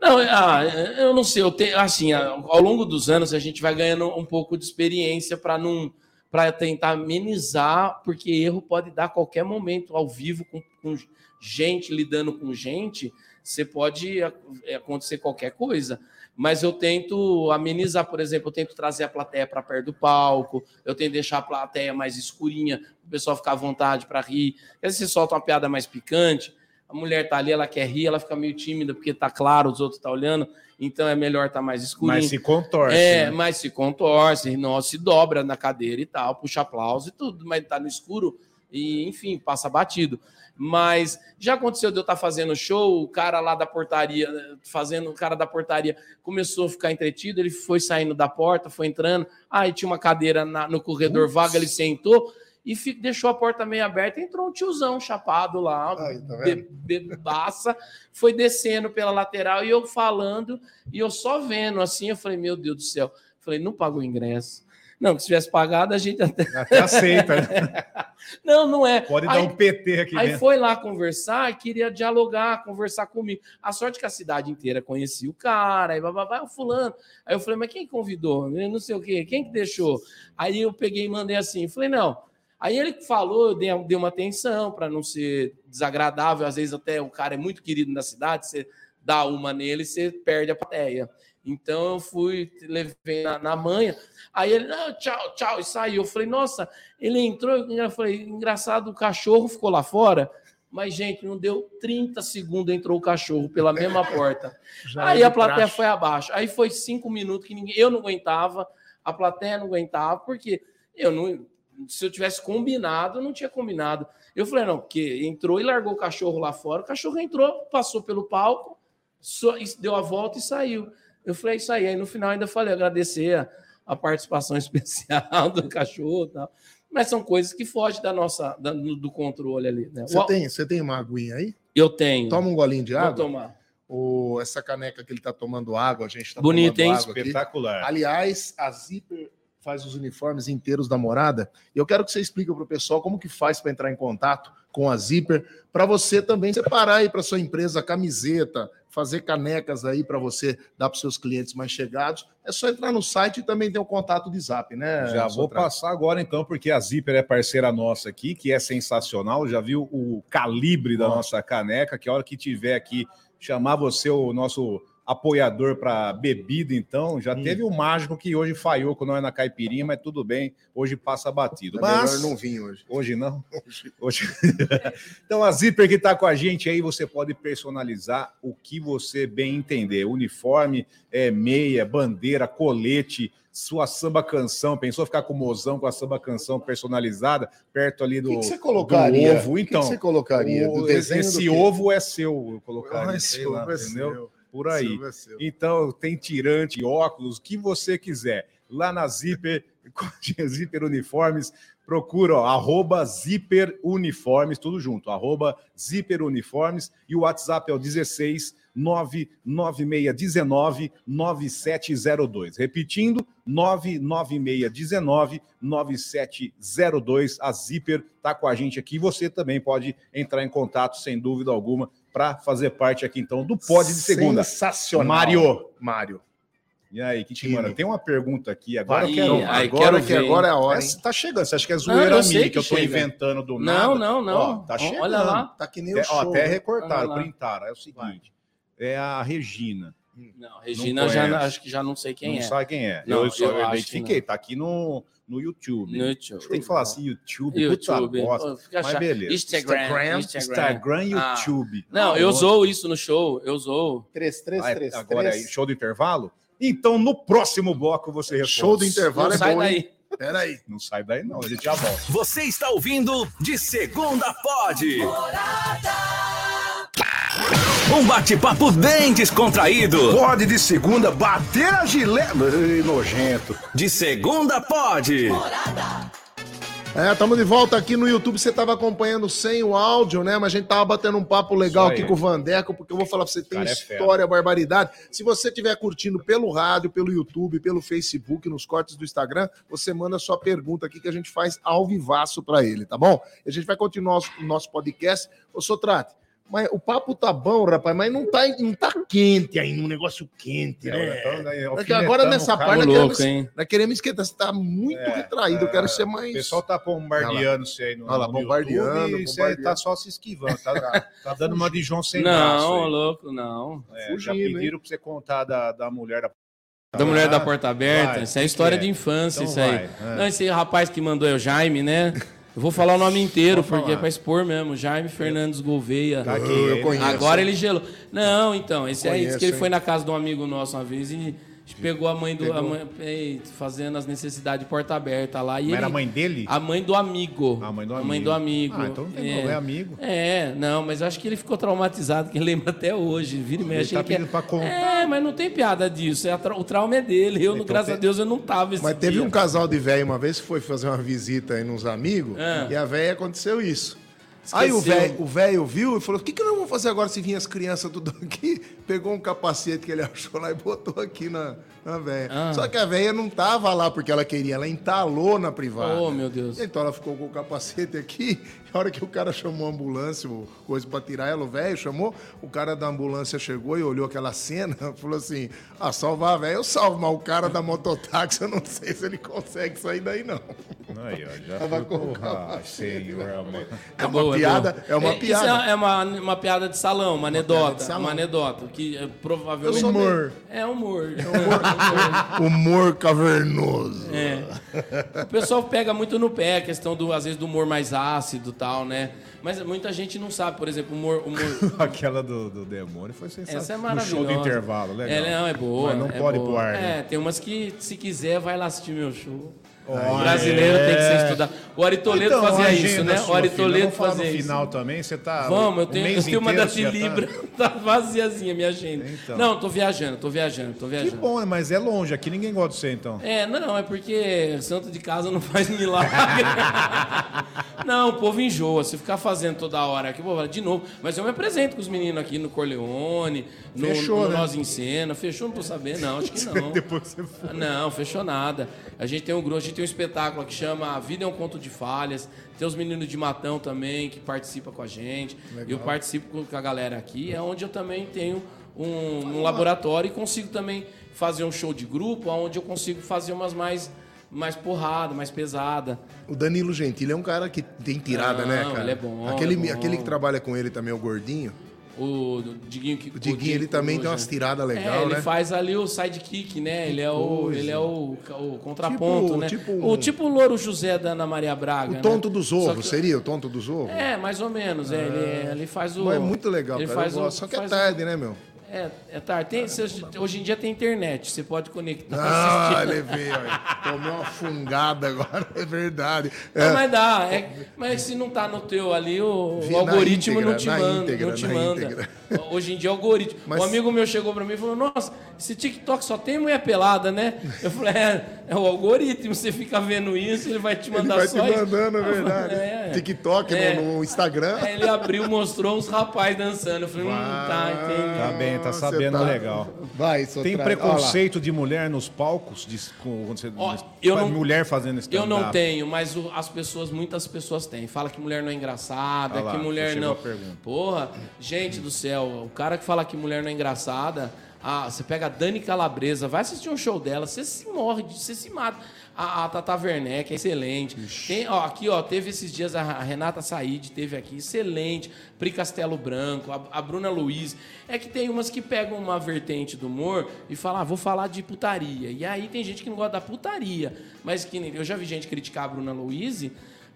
Não, ah, eu não sei, eu tenho assim, ao longo dos anos a gente vai ganhando um pouco de experiência para não para tentar amenizar, porque erro pode dar a qualquer momento ao vivo com, com gente lidando com gente, você pode a- acontecer qualquer coisa. Mas eu tento amenizar, por exemplo, eu tento trazer a plateia para perto do palco, eu tento deixar a plateia mais escurinha, o pessoal ficar à vontade para rir. Às vezes você solta uma piada mais picante, a mulher tá ali, ela quer rir, ela fica meio tímida porque tá claro, os outros tá olhando, então é melhor tá mais escurinho. Mas se contorce. é, né? mas se contorce, não, se dobra na cadeira e tal, puxa aplauso e tudo, mas tá no escuro e, enfim, passa batido. Mas já aconteceu de eu estar fazendo show, o cara lá da portaria, fazendo, o cara da portaria começou a ficar entretido, ele foi saindo da porta, foi entrando, aí tinha uma cadeira na- no corredor vaga, ele sentou e fi- deixou a porta meio aberta, entrou um tiozão chapado lá, tá be- bebaça, foi descendo pela lateral e eu falando, e eu só vendo assim, eu falei, meu Deus do céu. Falei, não pagou o ingresso. Não, que se tivesse pagado, a gente até. *laughs* Até aceita. né? *laughs* Não, não é. Pode dar Aí- um PT aqui Aí foi lá conversar e queria dialogar, conversar comigo. A sorte que a cidade inteira conhecia o cara, aí bababá, o fulano. Aí eu falei, mas quem convidou? Não sei o quê, quem que deixou? Aí eu peguei e mandei assim, falei, não. Aí ele falou, eu dei, dei uma atenção para não ser desagradável, às vezes até o cara é muito querido na cidade, você dá uma nele, você perde a plateia. Então eu fui, levei na, na manha. Aí ele, não, tchau, tchau, e saiu. Eu falei, nossa, ele entrou, eu falei, engraçado, o cachorro ficou lá fora. Mas, gente, não deu 30 segundos, entrou o cachorro pela mesma porta. *laughs* Aí a plateia praxe. foi abaixo. Aí foi cinco minutos que ninguém, eu não aguentava, a plateia não aguentava, porque eu não, se eu tivesse combinado, eu não tinha combinado. Eu falei, não, porque entrou e largou o cachorro lá fora. O cachorro entrou, passou pelo palco, só- deu a volta e saiu. Eu falei, é isso aí. Aí no final ainda falei, agradecer a, a participação *laughs* especial do cachorro e tal. Mas são coisas que fogem da nossa, da- do controle ali. Né? Você O- tem, você tem uma aguinha aí? Eu tenho. Toma um golinho de Vou água. tomar. Ou essa caneca que ele tá tomando água, a gente tá Bonito, tomando hein? água aqui. Espetacular. Aliás, a Zipper faz os uniformes inteiros da morada. E eu quero que você explique para o pessoal como que faz para entrar em contato com a Zipper, para você também separar aí para sua empresa camiseta, fazer canecas aí para você dar para seus clientes mais chegados. É só entrar no site e também tem o contato de Zap, né? Já vou passar agora então, porque a Zipper é parceira nossa aqui, que é sensacional. Já viu o calibre da nossa caneca, que a hora que tiver aqui, chamar você o nosso apoiador para bebida, então. Já Hum. teve o mágico que hoje falhou com nós na caipirinha, mas tudo bem, hoje passa batido. É Mas melhor não vir hoje. Hoje não. *laughs* Hoje... *laughs* então, a Zipper que está com a gente aí, você pode personalizar o que você bem entender. Uniforme, é, meia, bandeira, colete, sua samba canção. Pensou ficar com o mozão com a samba canção personalizada, perto ali do, que, que você colocaria? do ovo? O que que Então, você colocaria? o- Do desenho esse ovo é seu, eu colocaria, Ah, esse lá, ovo é entendeu? seu. Por aí. É. Então, tem tirante, óculos, o que você quiser. Lá na Zipper, *laughs* Zipper Uniformes, procura, ó, arroba Zipper Uniformes, tudo junto, arroba Zipper Uniformes, e o WhatsApp é o 16 99619 9702. Repetindo, 99619 9702. A Zipper está com a gente aqui. Você também pode entrar em contato, sem dúvida alguma, para fazer parte aqui, então, do Pod de Segunda. Sensacional. Mário. Mário. E aí, que te Time. manda? Tem uma pergunta aqui, agora Aí, eu quero. aí, agora quero que ver, agora é a É, hora, hein? tá chegando, você acha que é Não, zoeira eu sei minha que que eu tô chega. inventando do nada? Não, não, não. Ó, tá Ó, chegando. Olha lá. Tá que nem É, o ó, show. até né? recortaram, printaram. É o seguinte: é a Regina. Não, Regina, já, conhece. acho que já não sei quem não é. sabe quem é. Não, eu só eu acho identifiquei, que tá aqui no, no YouTube. No YouTube. Tem que falar assim, YouTube, YouTube. puta bosta. Mas beleza. Instagram. Instagram e Ah. YouTube. Não, eu zoo isso no show. Eu zoo. 3333. Ah, Agora aí, show do intervalo? Então, no próximo bloco você responde. Show do intervalo Não é sai bom, daí. Pera aí. Não sai daí, não. A gente já volta. Você está ouvindo de Segunda Pod. Um bate-papo bem descontraído. Pode de segunda bater a gilete. Ei, Nojento. De Segunda Pod. É, estamos de volta aqui no YouTube. Você estava acompanhando sem o áudio, né? Mas a gente tava batendo um papo legal aqui com o Vandeco, porque eu vou falar pra você, tem Cara, é história, barbaridade. Se você estiver curtindo pelo rádio, pelo YouTube, pelo Facebook, nos cortes do Instagram, você manda sua pergunta aqui que a gente faz ao vivaço para ele, tá bom? E a gente vai continuar o nosso podcast. Ô, Sotrate, mas o papo tá bom, rapaz, mas não tá, não tá quente ainda, um negócio quente, né? É que agora nessa parte nós louco, queremos, nós queremos esquentar. Você tá muito É, retraído, eu quero ser mais. O pessoal tá bombardeando você aí no, Olha lá, no bombardeando, YouTube e você bombardeando. tá só se esquivando. Tá, tá dando uma de João sem Não, braço. aí. louco, não. É, Fugindo, já pediram pra você contar da, da mulher da. Da mulher da porta aberta. vai, isso é história é? de infância, Então isso aí. vai, é. Não, esse rapaz que mandou é o Jaime, né? Eu vou falar o nome inteiro, Pode porque falar. é pra expor mesmo. Jaime Fernandes Gouveia. Tá aqui, Eu conheço. Agora ele gelou. Não, então, esse aí Conheço, disse que ele hein? foi na casa de um amigo nosso uma vez e pegou a mãe do. a mãe- é, fazendo as necessidades de porta aberta lá. E Mas era a ele- mãe dele? A mãe do amigo. A mãe do A mãe amigo. do amigo. Ah, então não tem é. problema, é amigo. É, não, mas acho que ele ficou traumatizado, que ele lembra até hoje. Vira e Ele mexe. tá ele quer- pedindo pra contar. É, mas não tem piada disso. É tra- o trauma é dele. Eu, Então graças tem- a Deus, eu não tava esse Mas teve dia. um casal de velho uma vez que foi fazer uma visita aí nos amigos Ah. e a velha aconteceu isso. Aí o Esqueceu. velho o velho viu e falou: O que, que nós vamos fazer agora se vir as crianças tudo aqui? *laughs* Pegou um capacete que ele *laughs* achou lá e botou aqui na, na velha. Ah. Só que a velha não tava lá porque ela queria, ela entalou na privada. Oh, meu Deus. Então ela ficou com o capacete aqui. A hora que o cara chamou a ambulância, coisa pra tirar ela, o velho chamou, o cara da ambulância chegou e olhou aquela cena, *laughs* falou assim: Ah, salvar a velha, eu salvo, mas o cara da mototáxi, eu não sei se ele consegue sair daí, não. Aí, ó, já Tava capacete, senhor. É uma boa, piada, boa. é uma isso piada. É, é uma, uma piada de salão, uma anedota. salão. Uma anedota. Que é, provavelmente. Eu sou humor. É humor. *laughs* Humor cavernoso. É. O pessoal pega muito no pé a questão do, às vezes, do humor mais ácido tal, né? Mas muita gente não sabe, por exemplo, humor. humor... *laughs* Aquela do, do demônio foi sensacional. Essa é No maravilhosa. show do intervalo, legal. É, não, é boa. Mas não é pode boa. pro ar, É, né? tem umas que, se quiser, vai lá assistir meu show. O brasileiro tem que ser estudado. O Ari Toledo Então, fazia isso, né? sua, O Ari filho. Toledo Vamos falar fazia isso. final também, você tá... Vamos, eu tenho, eu mês tenho uma da já tá- Libra, *laughs* tá vaziazinha minha agenda. Então. Não, tô viajando, tô viajando, tô Que viajando. bom, mas é longe, aqui ninguém gosta de você, então. É, não, é porque santo de casa não *laughs* faz milagre. *laughs* não, o povo enjoa. Se ficar fazendo toda hora aqui, vou falar de novo. Mas eu me apresento com os meninos aqui no Corleone, no, Fechou, no né? Nós em Cena. Fechou, não tô sabendo, não, acho que não. Depois você foi. Não, fechou nada. A gente tem um grupo, a gente tem um espetáculo que chama A Vida é um Conto de Falhas. Tem os meninos de Matão também que participam com a gente. Eu participo com a galera aqui. É onde eu também tenho um, um laboratório e consigo também fazer um show de grupo, onde eu consigo fazer umas mais mais porrada, mais pesada. O Danilo Gentili é um cara que tem tirada, Não, né, cara? ele é bom, Aquele, é bom. aquele que trabalha com ele também, o gordinho. O Diguinho que O Diguinho, ele também tem umas tiradas É, legais, ele né? faz ali o sidekick, né? Ele é o, ele é o, o contraponto, Tipo- né? tipo um- O tipo o Louro José da Ana Maria Braga. O tonto né? dos ovos, que- seria o tonto dos ovos? É, mais ou menos. É, ele, ele faz o. Mas é muito legal, ele cara. Faz o. Só que é faz o- tarde, né, meu? É, é tarde. Tem, cê- hoje em dia tem internet, você pode conectar. Ah, *laughs* veio aí. Tomei uma fungada agora, *laughs* é verdade. Não, É, mas dá. É, mas se não tá no teu ali, o, o algoritmo na não te íntegra, manda. íntegra, não te manda. íntegra. Hoje em dia é algoritmo. Mas- Um amigo meu chegou pra mim e falou: Nossa, esse TikTok só tem mulher pelada, né? Eu falei: É, é o algoritmo. Você fica vendo isso, ele vai te ele mandar vai te só isso. mandando, é Eu falei, verdade. É, é. TikTok É. no, no Instagram. Aí ele abriu, mostrou uns rapazes dançando. Eu falei: Hum, tá, entendi. Tá bem, tá sabendo tá- legal. Vai, só Tem preconceito de mulher nos palcos? De, com, quando você, Ó, eu não- mulher fazendo esse Eu não tenho, mas o- as pessoas, muitas pessoas têm. Fala que mulher não é engraçada, Ah lá, que mulher não. a pergunta. Porra, gente do céu, o cara que fala que mulher não é engraçada, ah, você pega a Dani Calabresa, vai assistir um show dela, você se morre, você se mata. A, a Tata Werneck é excelente. Tem, ó, aqui, ó, teve esses dias a a Renata Said, teve aqui, excelente. Pri Castelo Branco, a, a Bruna Luiz. É que tem umas que pegam uma vertente do humor e falam, ah, vou falar de putaria. E aí tem gente que não gosta da putaria. Mas que eu já vi gente criticar a Bruna Luiz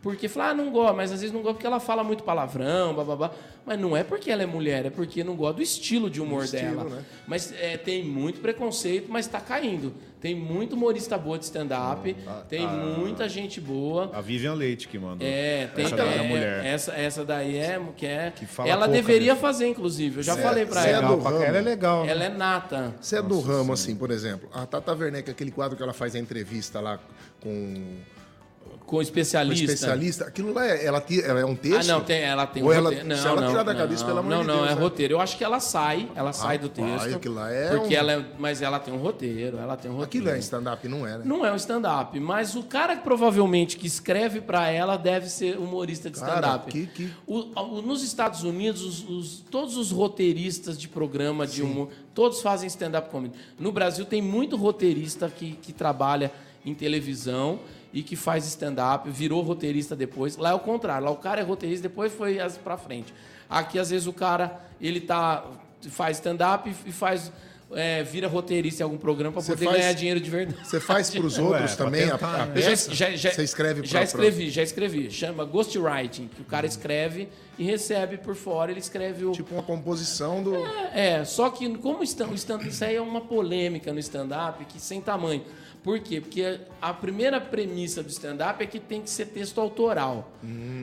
porque fala, ah, não gosta, mas às vezes não gosta porque ela fala muito palavrão, bababá. Mas não é porque ela é mulher, é porque não gosta do estilo de humor estilo, dela. né? Mas é, tem muito preconceito, mas tá caindo. Tem muito humorista boa de stand-up, tem muita gente boa. A Vivian Leite que mandou. É, tem Essa daí é é, mulher. Essa, essa daí é que é. Que fala ela pouca deveria mesmo. fazer, inclusive. Eu já Cê- falei pra cê é ela. do ramo. ela é legal. Ela é nata. Você é do ramo, assim, por exemplo. A Tata Werneck, aquele quadro que ela faz a entrevista lá com Com especialista. especialista, aquilo lá é, ela, ti- ela é um Ah, texto? não, tem, ela tem Ou um ela- roteiro. Não, se ela não, tirar da não, cabeça, pelo amor não, de não, Deus, é né? roteiro. Eu acho que ela sai, ela sai do texto. aquilo lá é porque um- ela é, mas ela tem um roteiro, ela tem um roteiro. Aquilo é stand-up, não é, né? Não é um stand-up, mas o cara que provavelmente que escreve pra ela deve ser humorista de stand-up. que- que- O- o- nos Estados Unidos, os- os- todos os roteiristas de programa de humor, todos fazem stand-up comedy. No Brasil tem muito roteirista que, que trabalha em televisão e que faz stand-up, virou roteirista depois. Lá é o contrário, lá o cara é roteirista, depois foi pra frente. Aqui, às vezes, o cara ele tá, faz stand-up e faz... é, vira roteirista em algum programa para poder faz- ganhar dinheiro de verdade. Você faz pros Ué, outros pra também a, tentar, a né? Peça? já, já, Você escreve já pra- escrevi, já escrevi. Chama ghostwriting, que o cara escreve e recebe por fora, ele escreve o. Tipo uma composição do... É, só que como stand, o stand, isso aí é uma polêmica no stand-up que sem tamanho. Por quê? Porque a primeira premissa do stand-up é que tem que ser texto autoral.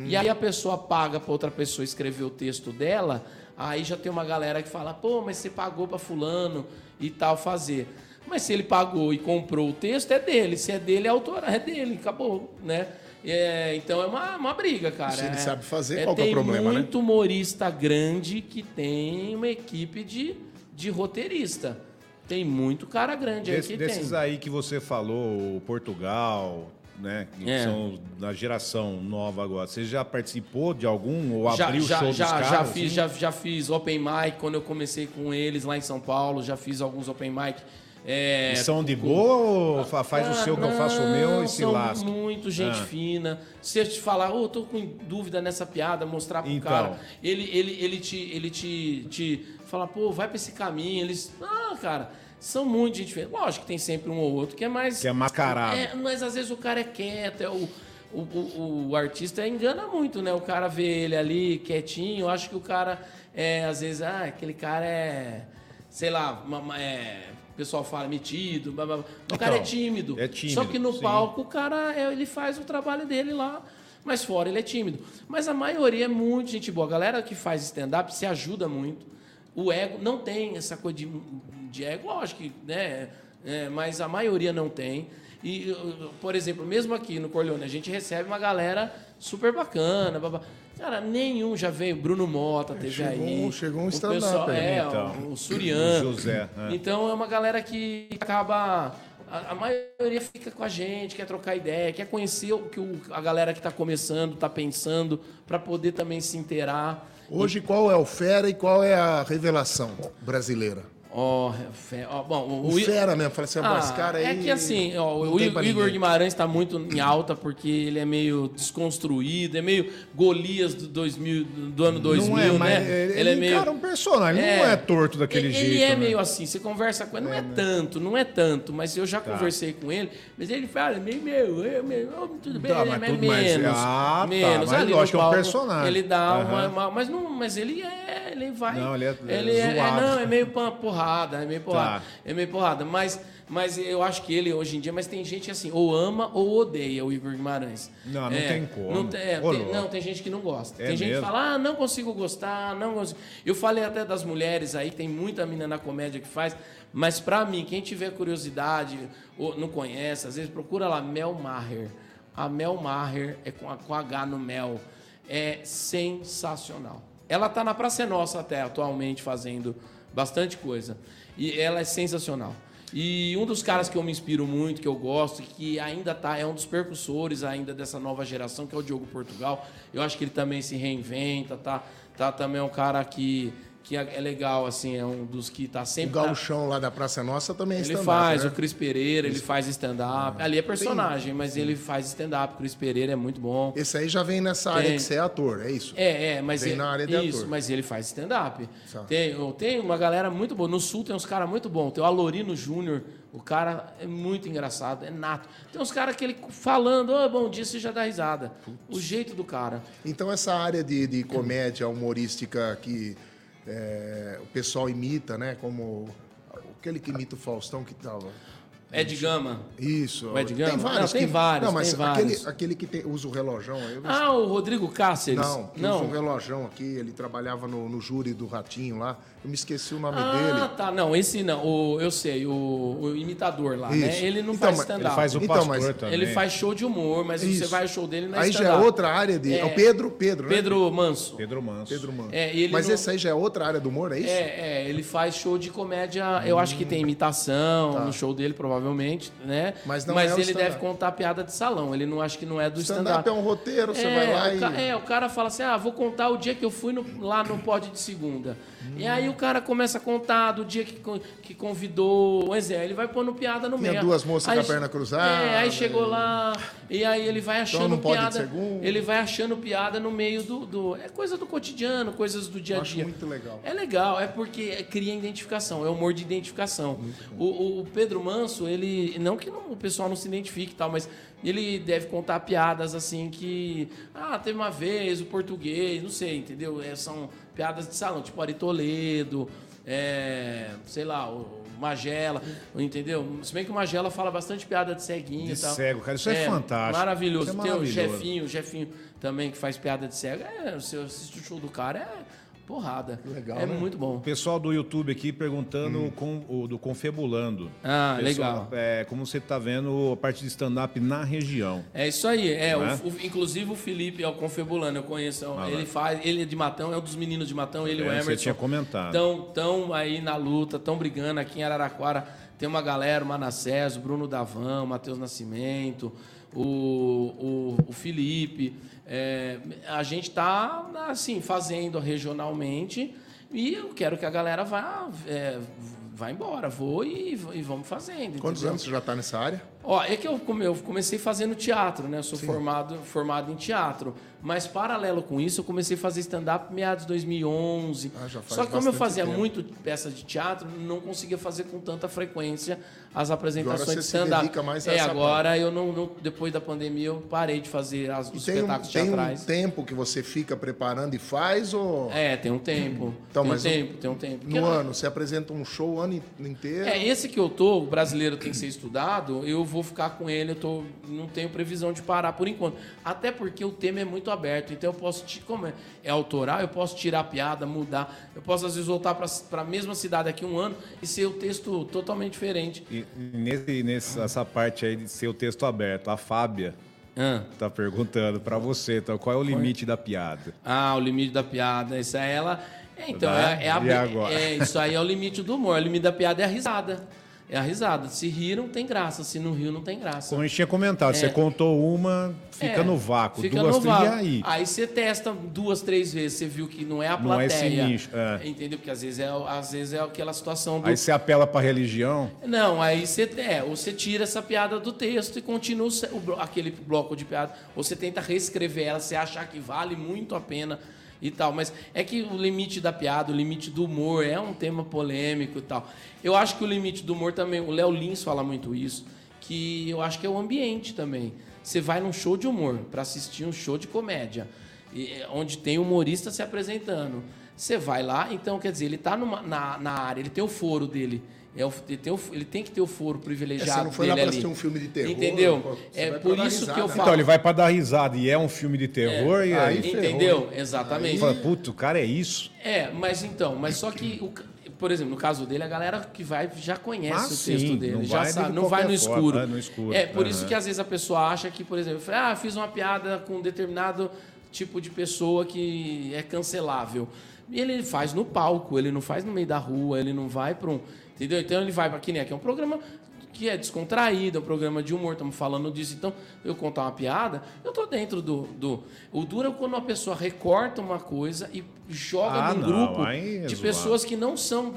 E aí a pessoa paga para outra pessoa escrever o texto dela, aí já tem uma galera que fala, pô, mas você pagou para fulano e tal fazer. Mas se ele pagou e comprou o texto, é dele. Se é dele, é autoral, é dele, acabou, né? É, então é uma, uma briga, cara. Se ele É- sabe fazer, é, qual que é o tem problema, né? muito humorista grande que tem uma equipe de, de roteirista. Tem muito cara grande aí Desse- que desses tem. aí que você falou, Portugal, né? Que É. são da geração nova agora. Você já participou de algum ou já, abriu já, show já, dos caras? já fiz, assim? já, já fiz open mic quando eu comecei com eles lá em São Paulo. Já fiz alguns open mic. É, são de boa ou fa- faz o Ah, seu que eu faço o meu e se são lasca? muito gente Ah. fina. Se eu te falar, ô, tô com dúvida nessa piada, mostrar pro Então. cara, ele, ele, ele te, ele te, te fala, pô, vai pra esse caminho. Eles, ah, cara, são muito gente fina. Lógico que tem sempre um ou outro que é mais. Que é mascarado. É, mas às vezes o cara é quieto, é o, o, o, o artista engana muito, né? O cara vê ele ali quietinho, acho que o cara é, às vezes, ah, aquele cara é, sei lá, uma- é, o pessoal fala metido, blá, blá, blá. o cara é Então, tímido. é tímido, Só que no sim. palco o cara é, ele faz o trabalho dele lá, mas fora ele é tímido. Mas a maioria é muito gente boa. A galera que faz stand-up se ajuda muito. O ego não tem essa coisa de, de ego, lógico que, né? é, mas a maioria não tem. E, por exemplo, mesmo aqui no Corleone, a gente recebe uma galera super bacana. babá. Cara, nenhum já veio. Bruno Mota teve chegou aí. um- chegou um pessoal- aí, É, então. o. O José, é. Então é uma galera que acaba. A, a maioria fica com a gente, quer trocar ideia, quer conhecer o que o- a galera que está começando está pensando, para poder também se inteirar. Hoje, qual é o fera e qual é a revelação brasileira? Ó, fe- ó, bom, o, O, fera mesmo, fala assim, ah, esse cara aí... é que assim, ó, o, Igor ninguém. Guimarães está muito em alta porque ele é meio desconstruído, é meio Golias do, 2000, do ano 2000, não é, né? ele, ele encara um personagem, ele não é torto daquele ele, jeito. Ele é né? meio assim, você conversa com ele, não é, tanto, não é tanto, mas eu já Tá. conversei com ele, mas ele fala, meio, meu, eu, meu, oh, tudo bem, Tá, é, mas tudo mais- menos, Ah, tá, menos. mas Ali no lógico, é um personagem. Ele dá uma, Aham. uma- mas não, mas ele é, ele vai, Não, ele é- é ele é, é, não, é meio pa- porrada, é meio porrada, Tá. é meio porrada, mas, mas eu acho que ele hoje em dia, mas tem gente assim, ou ama ou odeia o Igor Guimarães. Não, não É, tem como. Não tem, é, tem- não, tem gente que não gosta. É tem gente que mesmo? fala, ah, não consigo gostar, não consigo. Eu falei até das mulheres aí, tem muita menina na comédia que faz, mas pra mim, quem tiver curiosidade ou não conhece, às vezes procura lá Mel Maher. A Mel Maher é com, a- com H no Mel. É sensacional. Ela tá na Praça Nossa até atualmente fazendo bastante coisa. E ela é sensacional. E um dos caras que eu me inspiro muito, que eu gosto, que ainda tá, é um dos percussores ainda dessa nova geração, que é o Diogo Portugal. Eu acho que ele também se reinventa, tá? Tá também um cara que, que é legal, assim, é um dos que tá O sempre. na- gauchão lá da Praça Nossa também é ele stand-up, faz, né? o Cris Pereira, ele faz stand-up. Ali é personagem, mas ele faz stand-up. O Cris Pereira é muito bom. Esse aí já vem nessa área Tem. que você é ator, é isso? É, é, mas Vem é- na área de isso, ator. mas ele faz stand-up. Tem, tem uma galera muito boa. No Sul tem uns caras muito bons. Tem o Alorino Júnior, o cara é muito engraçado, é nato. Tem uns caras que ele falando, ô, bom dia, você já dá risada. O jeito do cara. Então essa área de, de comédia humorística que é, o pessoal imita, né? Como aquele que imita o Faustão que tava. Ed Gama. Isso. O Ed Gama? Tem vários. Não, tem que- vários, Não, mas tem aquele, vários. aquele que tem- usa o relojão aí. eu Ah, o Rodrigo Cáceres. Não, que não. usa um relojão aqui, ele trabalhava no, no júri do Ratinho lá. Eu me esqueci o nome Ah, dele. tá. Não, esse não. O, eu sei, o, o imitador lá, né? Isso. Ele não Então, faz stand-up. Ele faz o Então, pastor também. Ele faz show de humor, mas você Isso. vai ao show dele na Aí já é outra área de. É, É. o Pedro, Pedro, né? Pedro Manso. Pedro Manso. Pedro Mano. É, ele Mas não- esse aí já é outra área do humor, é isso? É, é, ele faz show de comédia, eu acho que tem imitação no show dele, provavelmente, né? Tá. Mas não é o ele deve contar piada de salão, ele não acha que não é do Stand-up stand-up. é um roteiro, você É, vai lá o e. ca- é, o cara fala assim: ah, vou contar o dia que eu fui no- lá no pod de segunda. E aí o cara começa a contar do dia que, que convidou. Um exemplo, ele vai pondo piada no Tinha meio. duas moças Aí com a perna cruzada, É, aí chegou lá, e aí ele vai achando não pode de piada. Ele vai achando piada no meio do, do. É coisa do cotidiano, coisas do dia a Acho dia. muito legal. É legal, é porque cria identificação, é humor de identificação. O- o Pedro Manso, ele. Não que não- o pessoal não se identifique e tal, mas ele deve contar piadas assim que. Ah, teve uma vez o português, não sei, entendeu? É, são piadas de salão, tipo Ari Toledo, é, sei lá, o Magela, entendeu? Se bem que o Magela fala bastante piada de ceguinho De e tal. cego, cara, isso é fantástico. Maravilhoso. Isso é Tem o maravilhoso. Jefinho, o Jefinho também que faz piada de cego. É, se eu assistir o show do cara, é porrada. Legal, é né? muito bom. O pessoal do YouTube aqui perguntando com, o, do Confebulando. Ah, Pessoal, legal. É, como você está vendo a parte de stand-up na região. É isso aí. É, Não é? o- o- inclusive o Felipe é o Confebulano, eu conheço. ele faz, ele é de Matão, é um dos meninos de Matão, ele e o É, Emerson. você tinha comentado. Tão, tão aí na luta, tão brigando aqui em Araraquara. Tem uma galera, o Manassés, o Bruno Davão, o Matheus Nascimento, o, o, o Felipe. É, a gente tá assim, fazendo regionalmente e eu quero que a galera vá, é, vá embora. Vou e, e vamos fazendo. Quantos entendeu? anos você já está nessa área? Ó, é que eu, come- eu comecei fazendo teatro, né? Eu sou formado, formado em teatro. Mas, paralelo com isso, eu comecei a fazer stand-up meados de 2011. Ah, Só que como eu fazia tempo. muito peças de teatro, não conseguia fazer com tanta frequência as apresentações de stand-up. É, agora eu não, não- depois da pandemia eu parei de fazer as, os tem, um- espetáculos tem teatrais. um tempo que você fica preparando e faz ou É, tem um tempo. Então, tem mas um tempo, tem um tempo. No ano você apresenta um show o ano in- inteiro? É, esse que eu tô, o brasileiro tem que ser estudado, eu vou ficar com ele, eu tô, não tenho previsão de parar por enquanto. Até porque o tema é muito aberto, então eu posso, como é, é autoral, eu posso tirar a piada, mudar, eu posso às vezes voltar para a mesma cidade daqui a um ano e ser o texto totalmente diferente. E nesse, nessa parte aí de ser o texto aberto, a Fábia Ah. tá perguntando pra você, então, qual é o limite da piada? Ah, o limite da piada. Isso aí ela. É, então, Né? é, é a- é, isso aí é o limite do humor. O limite da piada é a risada. É a risada. Se riram, tem graça. Se não riu, não tem graça. Como a gente tinha comentado, você contou uma, fica É, no vácuo, fica duas, no três, vácuo. e aí? Aí você testa duas, três vezes, você viu que não é a Não é esse plateia. nicho, é. Entendeu? Porque às vezes é, às vezes é aquela situação do. Aí você apela pra religião, Não, aí você, é, ou você tira essa piada do texto e continua o aquele bloco de piada. Ou você tenta reescrever ela, você achar que vale muito a pena e tal. Mas é que o limite da piada, o limite do humor é um tema polêmico e tal. Eu acho que o limite do humor também, o Léo Lins fala muito isso, que eu acho que é o ambiente também. Você vai num show de humor para assistir um show de comédia, é, onde tem humorista se apresentando. Você vai lá, então quer dizer, ele está na, na área, ele tem o foro dele. É o- ele, tem que ter o foro É, privilegiado você não foi dele lá pra ali. assistir um filme de terror? Entendeu? É por isso que eu risada. falo. então ele vai pra dar risada e é um filme de terror, e aí, Aí ferrou. Entendeu? Exatamente. fala, puto, o cara é isso? É, mas então, mas só que, o por exemplo, no caso dele, a galera que vai já conhece Ah, o texto sim, dele, não já de sabe, não vai no forma, escuro. é, no escuro, É, por isso aham. que às vezes a pessoa acha que, por exemplo, ah, fiz uma piada com um determinado tipo de pessoa que é cancelável. E ele faz no palco, ele não faz no meio da rua, ele não vai para um. Entendeu? Então ele vai para aqui, né? Que é um programa que é descontraído, é um programa de humor, estamos falando disso. Então, eu contar uma piada, eu tô dentro do. do... O duro é quando uma pessoa recorta uma coisa e joga Ah, num não, grupo é de pessoas que não são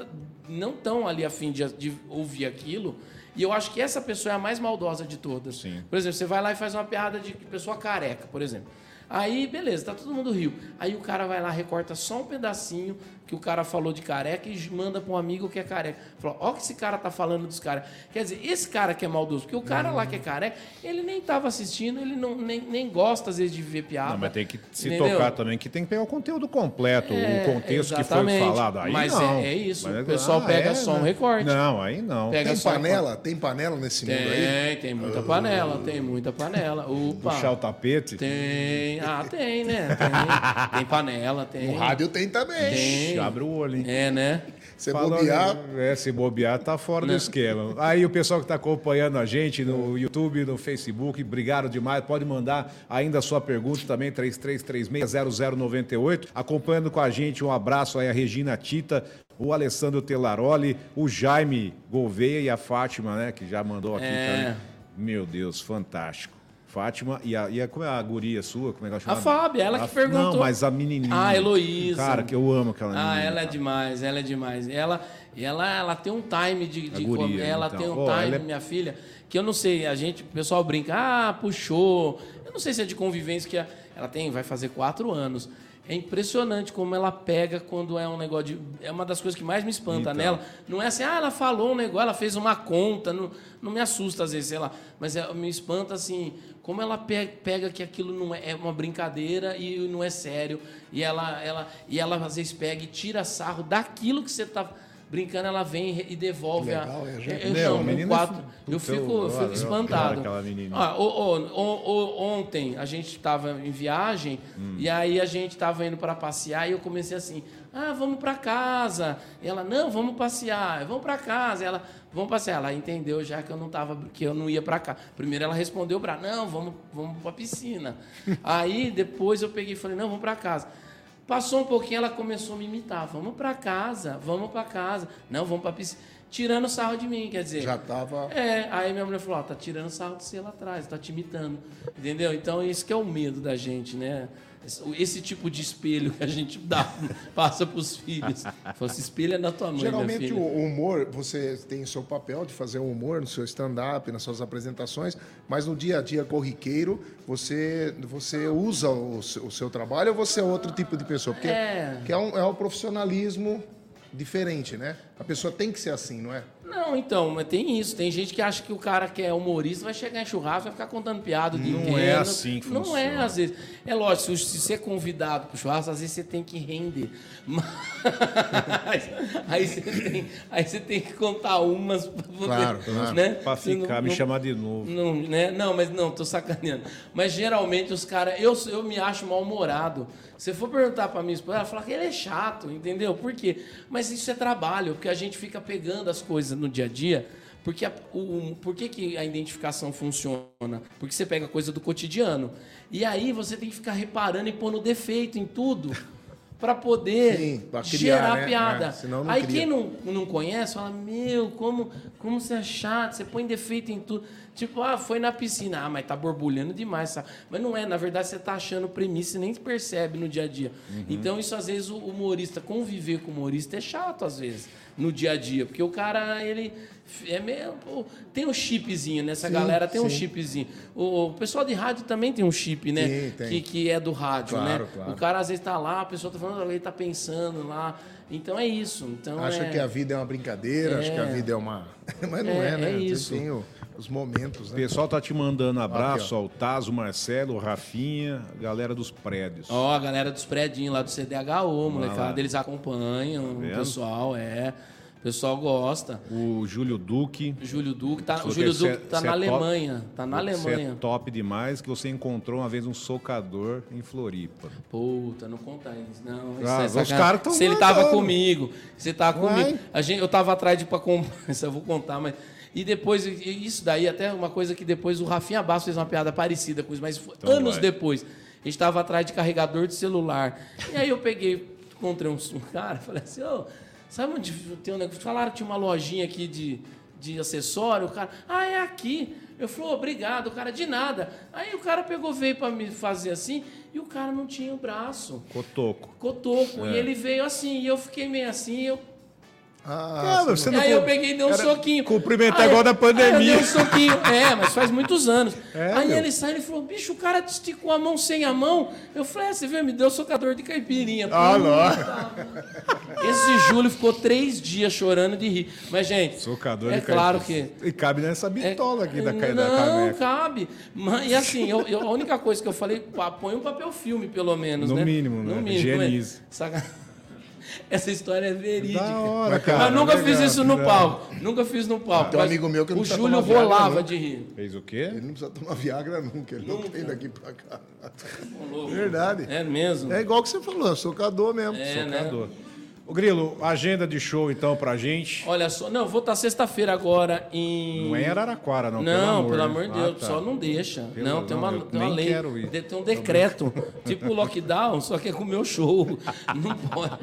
não estão ali a fim de, de ouvir aquilo. E eu acho que essa pessoa é a mais maldosa de todas. Sim. Por exemplo, você vai lá e faz uma piada de pessoa careca, por exemplo. Aí, beleza, tá todo mundo riu. Aí o cara vai lá, recorta só um pedacinho que o cara falou de careca e manda para um amigo que é careca. Fala, ó, que esse cara tá falando dos caras. Quer dizer, esse cara que é maldoso, porque o cara lá que é careca, ele nem tava assistindo, ele não, nem, nem gosta às vezes de ver piada. Não, mas tem que se Entendeu? tocar também, que tem que pegar o conteúdo completo, É, o contexto que foi falado. Aí Mas não. é- é isso, Mas o pessoal pega só um né? recorte. Não, aí não. Pega Tem panela? Tem panela nesse mundo aí? Tem, tem muita panela, tem muita panela. Opa. Puxar o tapete. Tem. Ah, tem, né? Tem, tem panela, tem. No rádio tem também. Tem. Abre o olho, hein? É, né? Você Falou, bobear, É, se bobear, tá fora do esquema. Aí o pessoal que tá acompanhando a gente no YouTube, no Facebook, obrigado demais. Pode mandar ainda a sua pergunta também, 33360098. Acompanhando com a gente, um abraço aí a Regina Tita, o Alessandro Telaroli, o Jaime Gouveia e a Fátima, né, que já mandou aqui É. também. Meu Deus, fantástico. Fátima e a, e a, como é a guria sua? Como é que ela chama? A Fábia, ela que A- perguntou. Não, mas a menininha. Ah, Heloísa. Cara, que eu amo aquela menina. Ah, ela é demais, ela é demais. Ela, ela, ela tem um time de. de guria, ela então. tem um Ó, time, é- minha filha, que eu não sei, a gente, o pessoal brinca, ah, puxou. Eu não sei se é de convivência, que ela tem, vai fazer quatro anos. É impressionante como ela pega quando é um negócio de. É uma das coisas que mais me espanta Então. nela. Não é assim, ah, ela falou um negócio, ela fez uma conta. Não, não me assusta às vezes, sei lá. Mas é- me espanta assim, como ela pe- pega que aquilo não é, é uma brincadeira e não é sério. E ela, ela, e ela às vezes pega e tira sarro daquilo que você está brincando, ela vem e devolve legal, a. é, gente. eu, Meu, não, quatro, é- eu fico, eu- fico espantado. Ah, o- o- o- o- ontem a gente estava em viagem Hum. e aí a gente estava indo para passear e eu comecei assim: ah, vamos para casa. E ela, não, vamos passear, vamos para casa. Ela, vamos passear. Ela entendeu já que eu não tava, que eu não ia para cá. Primeiro ela respondeu para, não, vamos, vamos para piscina. aí depois eu peguei e falei, não, vamos para casa. Passou um pouquinho, ela começou a me imitar. Vamos para casa, vamos para casa. Não, vamos para piscina. Tirando sarro de mim, quer dizer. já tava. É, aí minha mulher falou, ó, tá tirando sarro de você lá atrás, tá te imitando. Entendeu? Então, isso que é o medo da gente, né? Esse, tipo de espelho que a gente dá, *laughs* passa pros filhos. Fala, se espelha na tua mãe, Geralmente minha o o humor, você tem o seu papel de fazer um humor no seu stand-up, nas suas apresentações, mas no dia a dia corriqueiro, você, você usa o seu, o seu trabalho ou você é outro tipo de pessoa? Porque É. que é, um, é um profissionalismo diferente, né? A pessoa tem que ser assim, não é? Não, então, mas tem isso. Tem gente que acha que o cara que é humorista vai chegar em churrasco, vai ficar contando piada o dia Não inteiro. é assim que Não funciona. é, às vezes. É lógico, se você é convidado pro churrasco, às vezes você tem que render. *laughs* Mas aí você tem, aí você tem que contar umas pra poder, Claro, claro. né? Pra Você ficar, não- me não- chamar de novo. não, né? não, mas não, tô sacaneando. Mas geralmente os caras, eu, eu me acho mal-humorado. Se for perguntar pra minha esposa, ela fala que ele é chato, entendeu? Por quê? Mas isso é trabalho, porque a gente fica pegando as coisas no dia a dia. Porque a, o, por que, que a identificação funciona? Porque você pega coisa do cotidiano. E aí você tem que ficar reparando e pondo defeito em tudo para poder Sim, pra criar, gerar né? piada. É, não aí cria. quem não, não conhece, fala, meu, como, como você é chato, você põe defeito em tudo. Tipo, ah, foi na piscina, ah, mas tá borbulhando demais, sabe? Mas não é, na verdade você tá achando premissa e nem percebe no dia a dia. Uhum. Então, isso às vezes o humorista, conviver com o humorista é chato às vezes, no dia a dia, porque o cara, ele é meio. tem um chipzinho nessa Sim, galera, tem um sim. chipzinho. O, pessoal de rádio também tem um chip, né? Sim, tem. Que, que é do rádio, Claro, né? claro. O cara às vezes tá lá, a pessoa tá falando, ele tá pensando lá. Então é isso. Então Acha é... que a vida é uma brincadeira, acha que a É. vida é uma. *laughs* Mas não É, é, né? é isso. Tem o- os momentos, O né? pessoal tá te mandando abraço, Aqui, ó. ó, o Tazo, o Marcelo, o Rafinha, galera dos prédios. Ó, a galera dos predinhos lá do CDHO, molecada, eles acompanham, o vendo? pessoal, é. O pessoal gosta. O Júlio Duque. Júlio Duque tá, o Júlio Duque tá você na é top. Alemanha. Tá na Você Alemanha. é top demais que você encontrou uma vez um socador em Floripa. Puta, não conta isso. Não, isso Ah, é os caras tão Se ele tava comigo, se tava comigo. A gente, eu tava atrás de pra comprar. Isso *laughs* eu vou contar, mas. E depois, isso daí, até uma coisa que depois o Rafinha Basso fez uma piada parecida com isso, mas foi Então anos vai. depois. A gente tava atrás de carregador de celular. E aí eu peguei, encontrei um, um cara, falei assim, ô, sabe onde tem um negócio? Falaram que tinha uma lojinha aqui de, de acessório, o cara, ah, é aqui. Eu falei, obrigado, o cara, de nada. Aí o cara pegou, veio pra me fazer assim, e o cara não tinha o braço Cotoco. cotoco. É. E ele veio assim, e eu fiquei meio assim, eu. Ah, Cara, você não aí eu peguei e dei um Era soquinho. cumprimentar Aí- igual da pandemia. Aí eu dei um soquinho. É, mas faz muitos anos. É, aí meu. ele saiu e falou: bicho, o cara te esticou a mão sem a mão. Eu falei: é, você viu, me deu socador de caipirinha. Ah, Puta. Esse Júlio ficou três dias chorando de rir. Mas, gente, Socador é de claro que. E cabe nessa É- bitola aqui da, ca- da Não, caneca. cabe. Mas, e assim, eu, eu- a única coisa que eu falei, põe um papel filme, pelo menos, No né? mínimo, né? Higienize. é. Saca- Essa história é verídica. Da hora, cara. Mas nunca legal, fiz isso no legal. palco. Nunca fiz no palco. Tem um amigo meu que não O Júlio rolava de rir. Fez o quê? Ele não precisa tomar Viagra nunca, ele não tem daqui pra cá. Louco. Verdade. É mesmo? É igual que você falou, é socador mesmo. É, né? Socador. Ô, Grilo, agenda de show então pra gente. Olha só, não, eu vou estar sexta-feira agora em. Não é em Araraquara, não. Não, pelo amor, né? de Deus, Ah, tá. só não deixa. Pelo- não, tem uma, tem uma lei. quero ir. de- Tem um decreto. *laughs* tipo o lockdown, só que é com o meu show. *laughs* Não pode.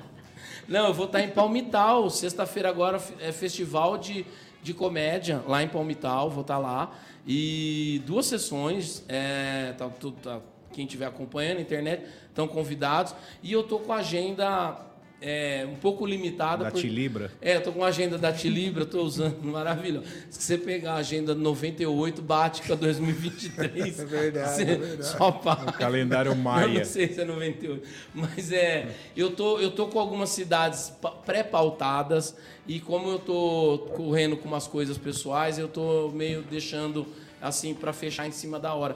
Não, eu vou estar em Palmital. Sexta-feira agora é festival de, de comédia lá em Palmital. Vou estar lá. E duas sessões. É, tá, tá- quem estiver acompanhando na internet estão convidados. E eu tô com a agenda é, um pouco limitada. Da por- Tilibra. é, eu tô com a agenda da Tilibra, tô usando, *laughs* maravilhoso. Se você pegar a agenda 98, bate com a 2023. *laughs* É verdade, você é verdade. Só para. Calendário Eu Maia. não sei se é 98. Mas é, eu tô, eu tô com algumas cidades pa- pré-pautadas e como eu tô correndo com umas coisas pessoais, eu tô meio deixando assim para fechar em cima da hora.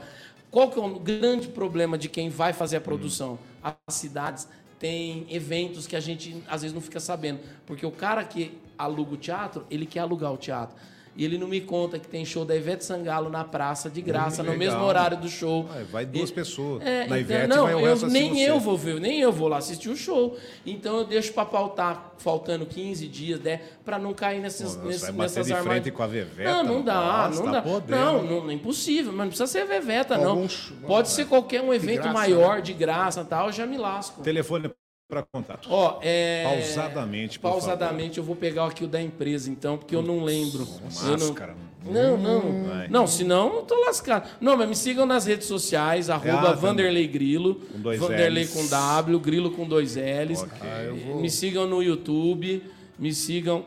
Qual que é o grande problema de quem vai fazer a produção? As cidades têm eventos que a gente às vezes não fica sabendo, porque o cara que aluga o teatro, ele quer alugar o teatro. E ele não me conta que tem show da Ivete Sangalo na praça de graça, no mesmo horário do show. Ah, vai duas E- pessoas. É, Na então, Ivete não, vai o eu- resto assistir nem você. eu vou ver, nem eu vou lá assistir o show. Então eu deixo para pautar, faltando 15 dias, né, para não cair nessas, Pô, nesses, vai nessas de frente com a Veveta, Não, não dá, não tá dá. podendo. Não, não, é impossível, mas não precisa ser Veveta, não. Pode ser qualquer um evento graça, maior, de graça tal, eu já me lasco. Telefone para contato. Ó, é... Pausadamente, por Pausadamente, eu vou pegar aqui o da empresa, então, porque eu não lembro. Eu não- Máscara. não, não. Vai. Não, senão eu tô lascado. Não, mas me sigam nas redes sociais, arroba Ah, Vanderlei Grilo. Com dois Vanderlei Ls. com W, Grilo com dois L's. Ok. Me sigam no YouTube, me sigam.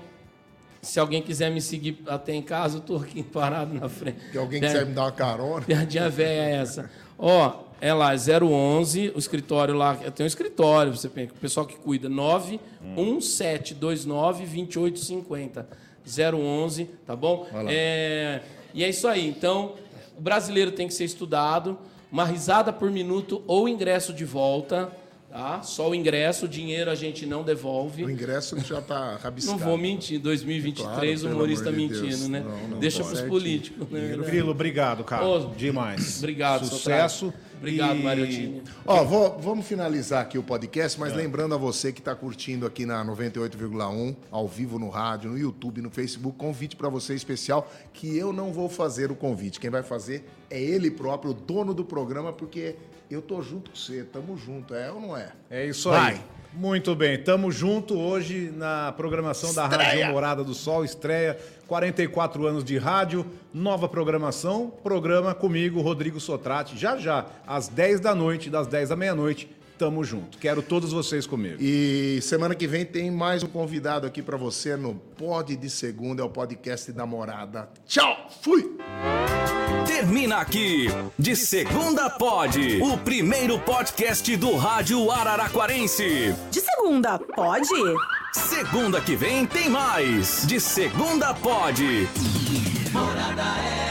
Se alguém quiser me seguir até em casa, eu tô aqui *laughs* parado na frente. Que alguém quiser me dar uma carona. *laughs* Piadinha velha é essa. Ó, é lá, 011, o escritório lá, eu tenho um escritório, você pensa, o pessoal que cuida, 917292850. 011, tá bom? É, e é isso aí. Então, o brasileiro tem que ser estudado, uma risada por minuto ou ingresso de volta, tá? Só o ingresso, o dinheiro a gente não devolve. O ingresso já tá rabiscado. Não vou mentir, 2023 Claro, o humorista de mentindo, Deus. né? Não, não Deixa pode. pros políticos, né? Grilo, obrigado, cara. Ô, Demais. *clears throat* Obrigado, Sucesso. Obrigado, E- Mariotinho. Ó, vou- vamos finalizar aqui o podcast, mas lembrando a você que está curtindo aqui na 98,1, ao vivo no rádio, no YouTube, no Facebook, convite para você especial, que eu não vou fazer o convite. Quem vai fazer é ele próprio, o dono do programa, porque eu tô junto com você, tamo junto, é ou não é? É isso Vai. aí. Muito bem, tamo junto hoje na programação da Rádio Morada do Sol, estreia 44 anos de rádio, nova programação, programa comigo, Rodrigo Sotrate, já já, às 10 da noite, das 10 da meia-noite, tamo junto. Quero todos vocês comigo. E semana que vem tem mais um convidado aqui para você no Pod de Segunda, é o podcast da Morada. Tchau, fui! Termina aqui. De segunda pode. O primeiro podcast do rádio Araraquarense. De segunda, pode? Segunda que vem tem mais. De segunda pode. Morada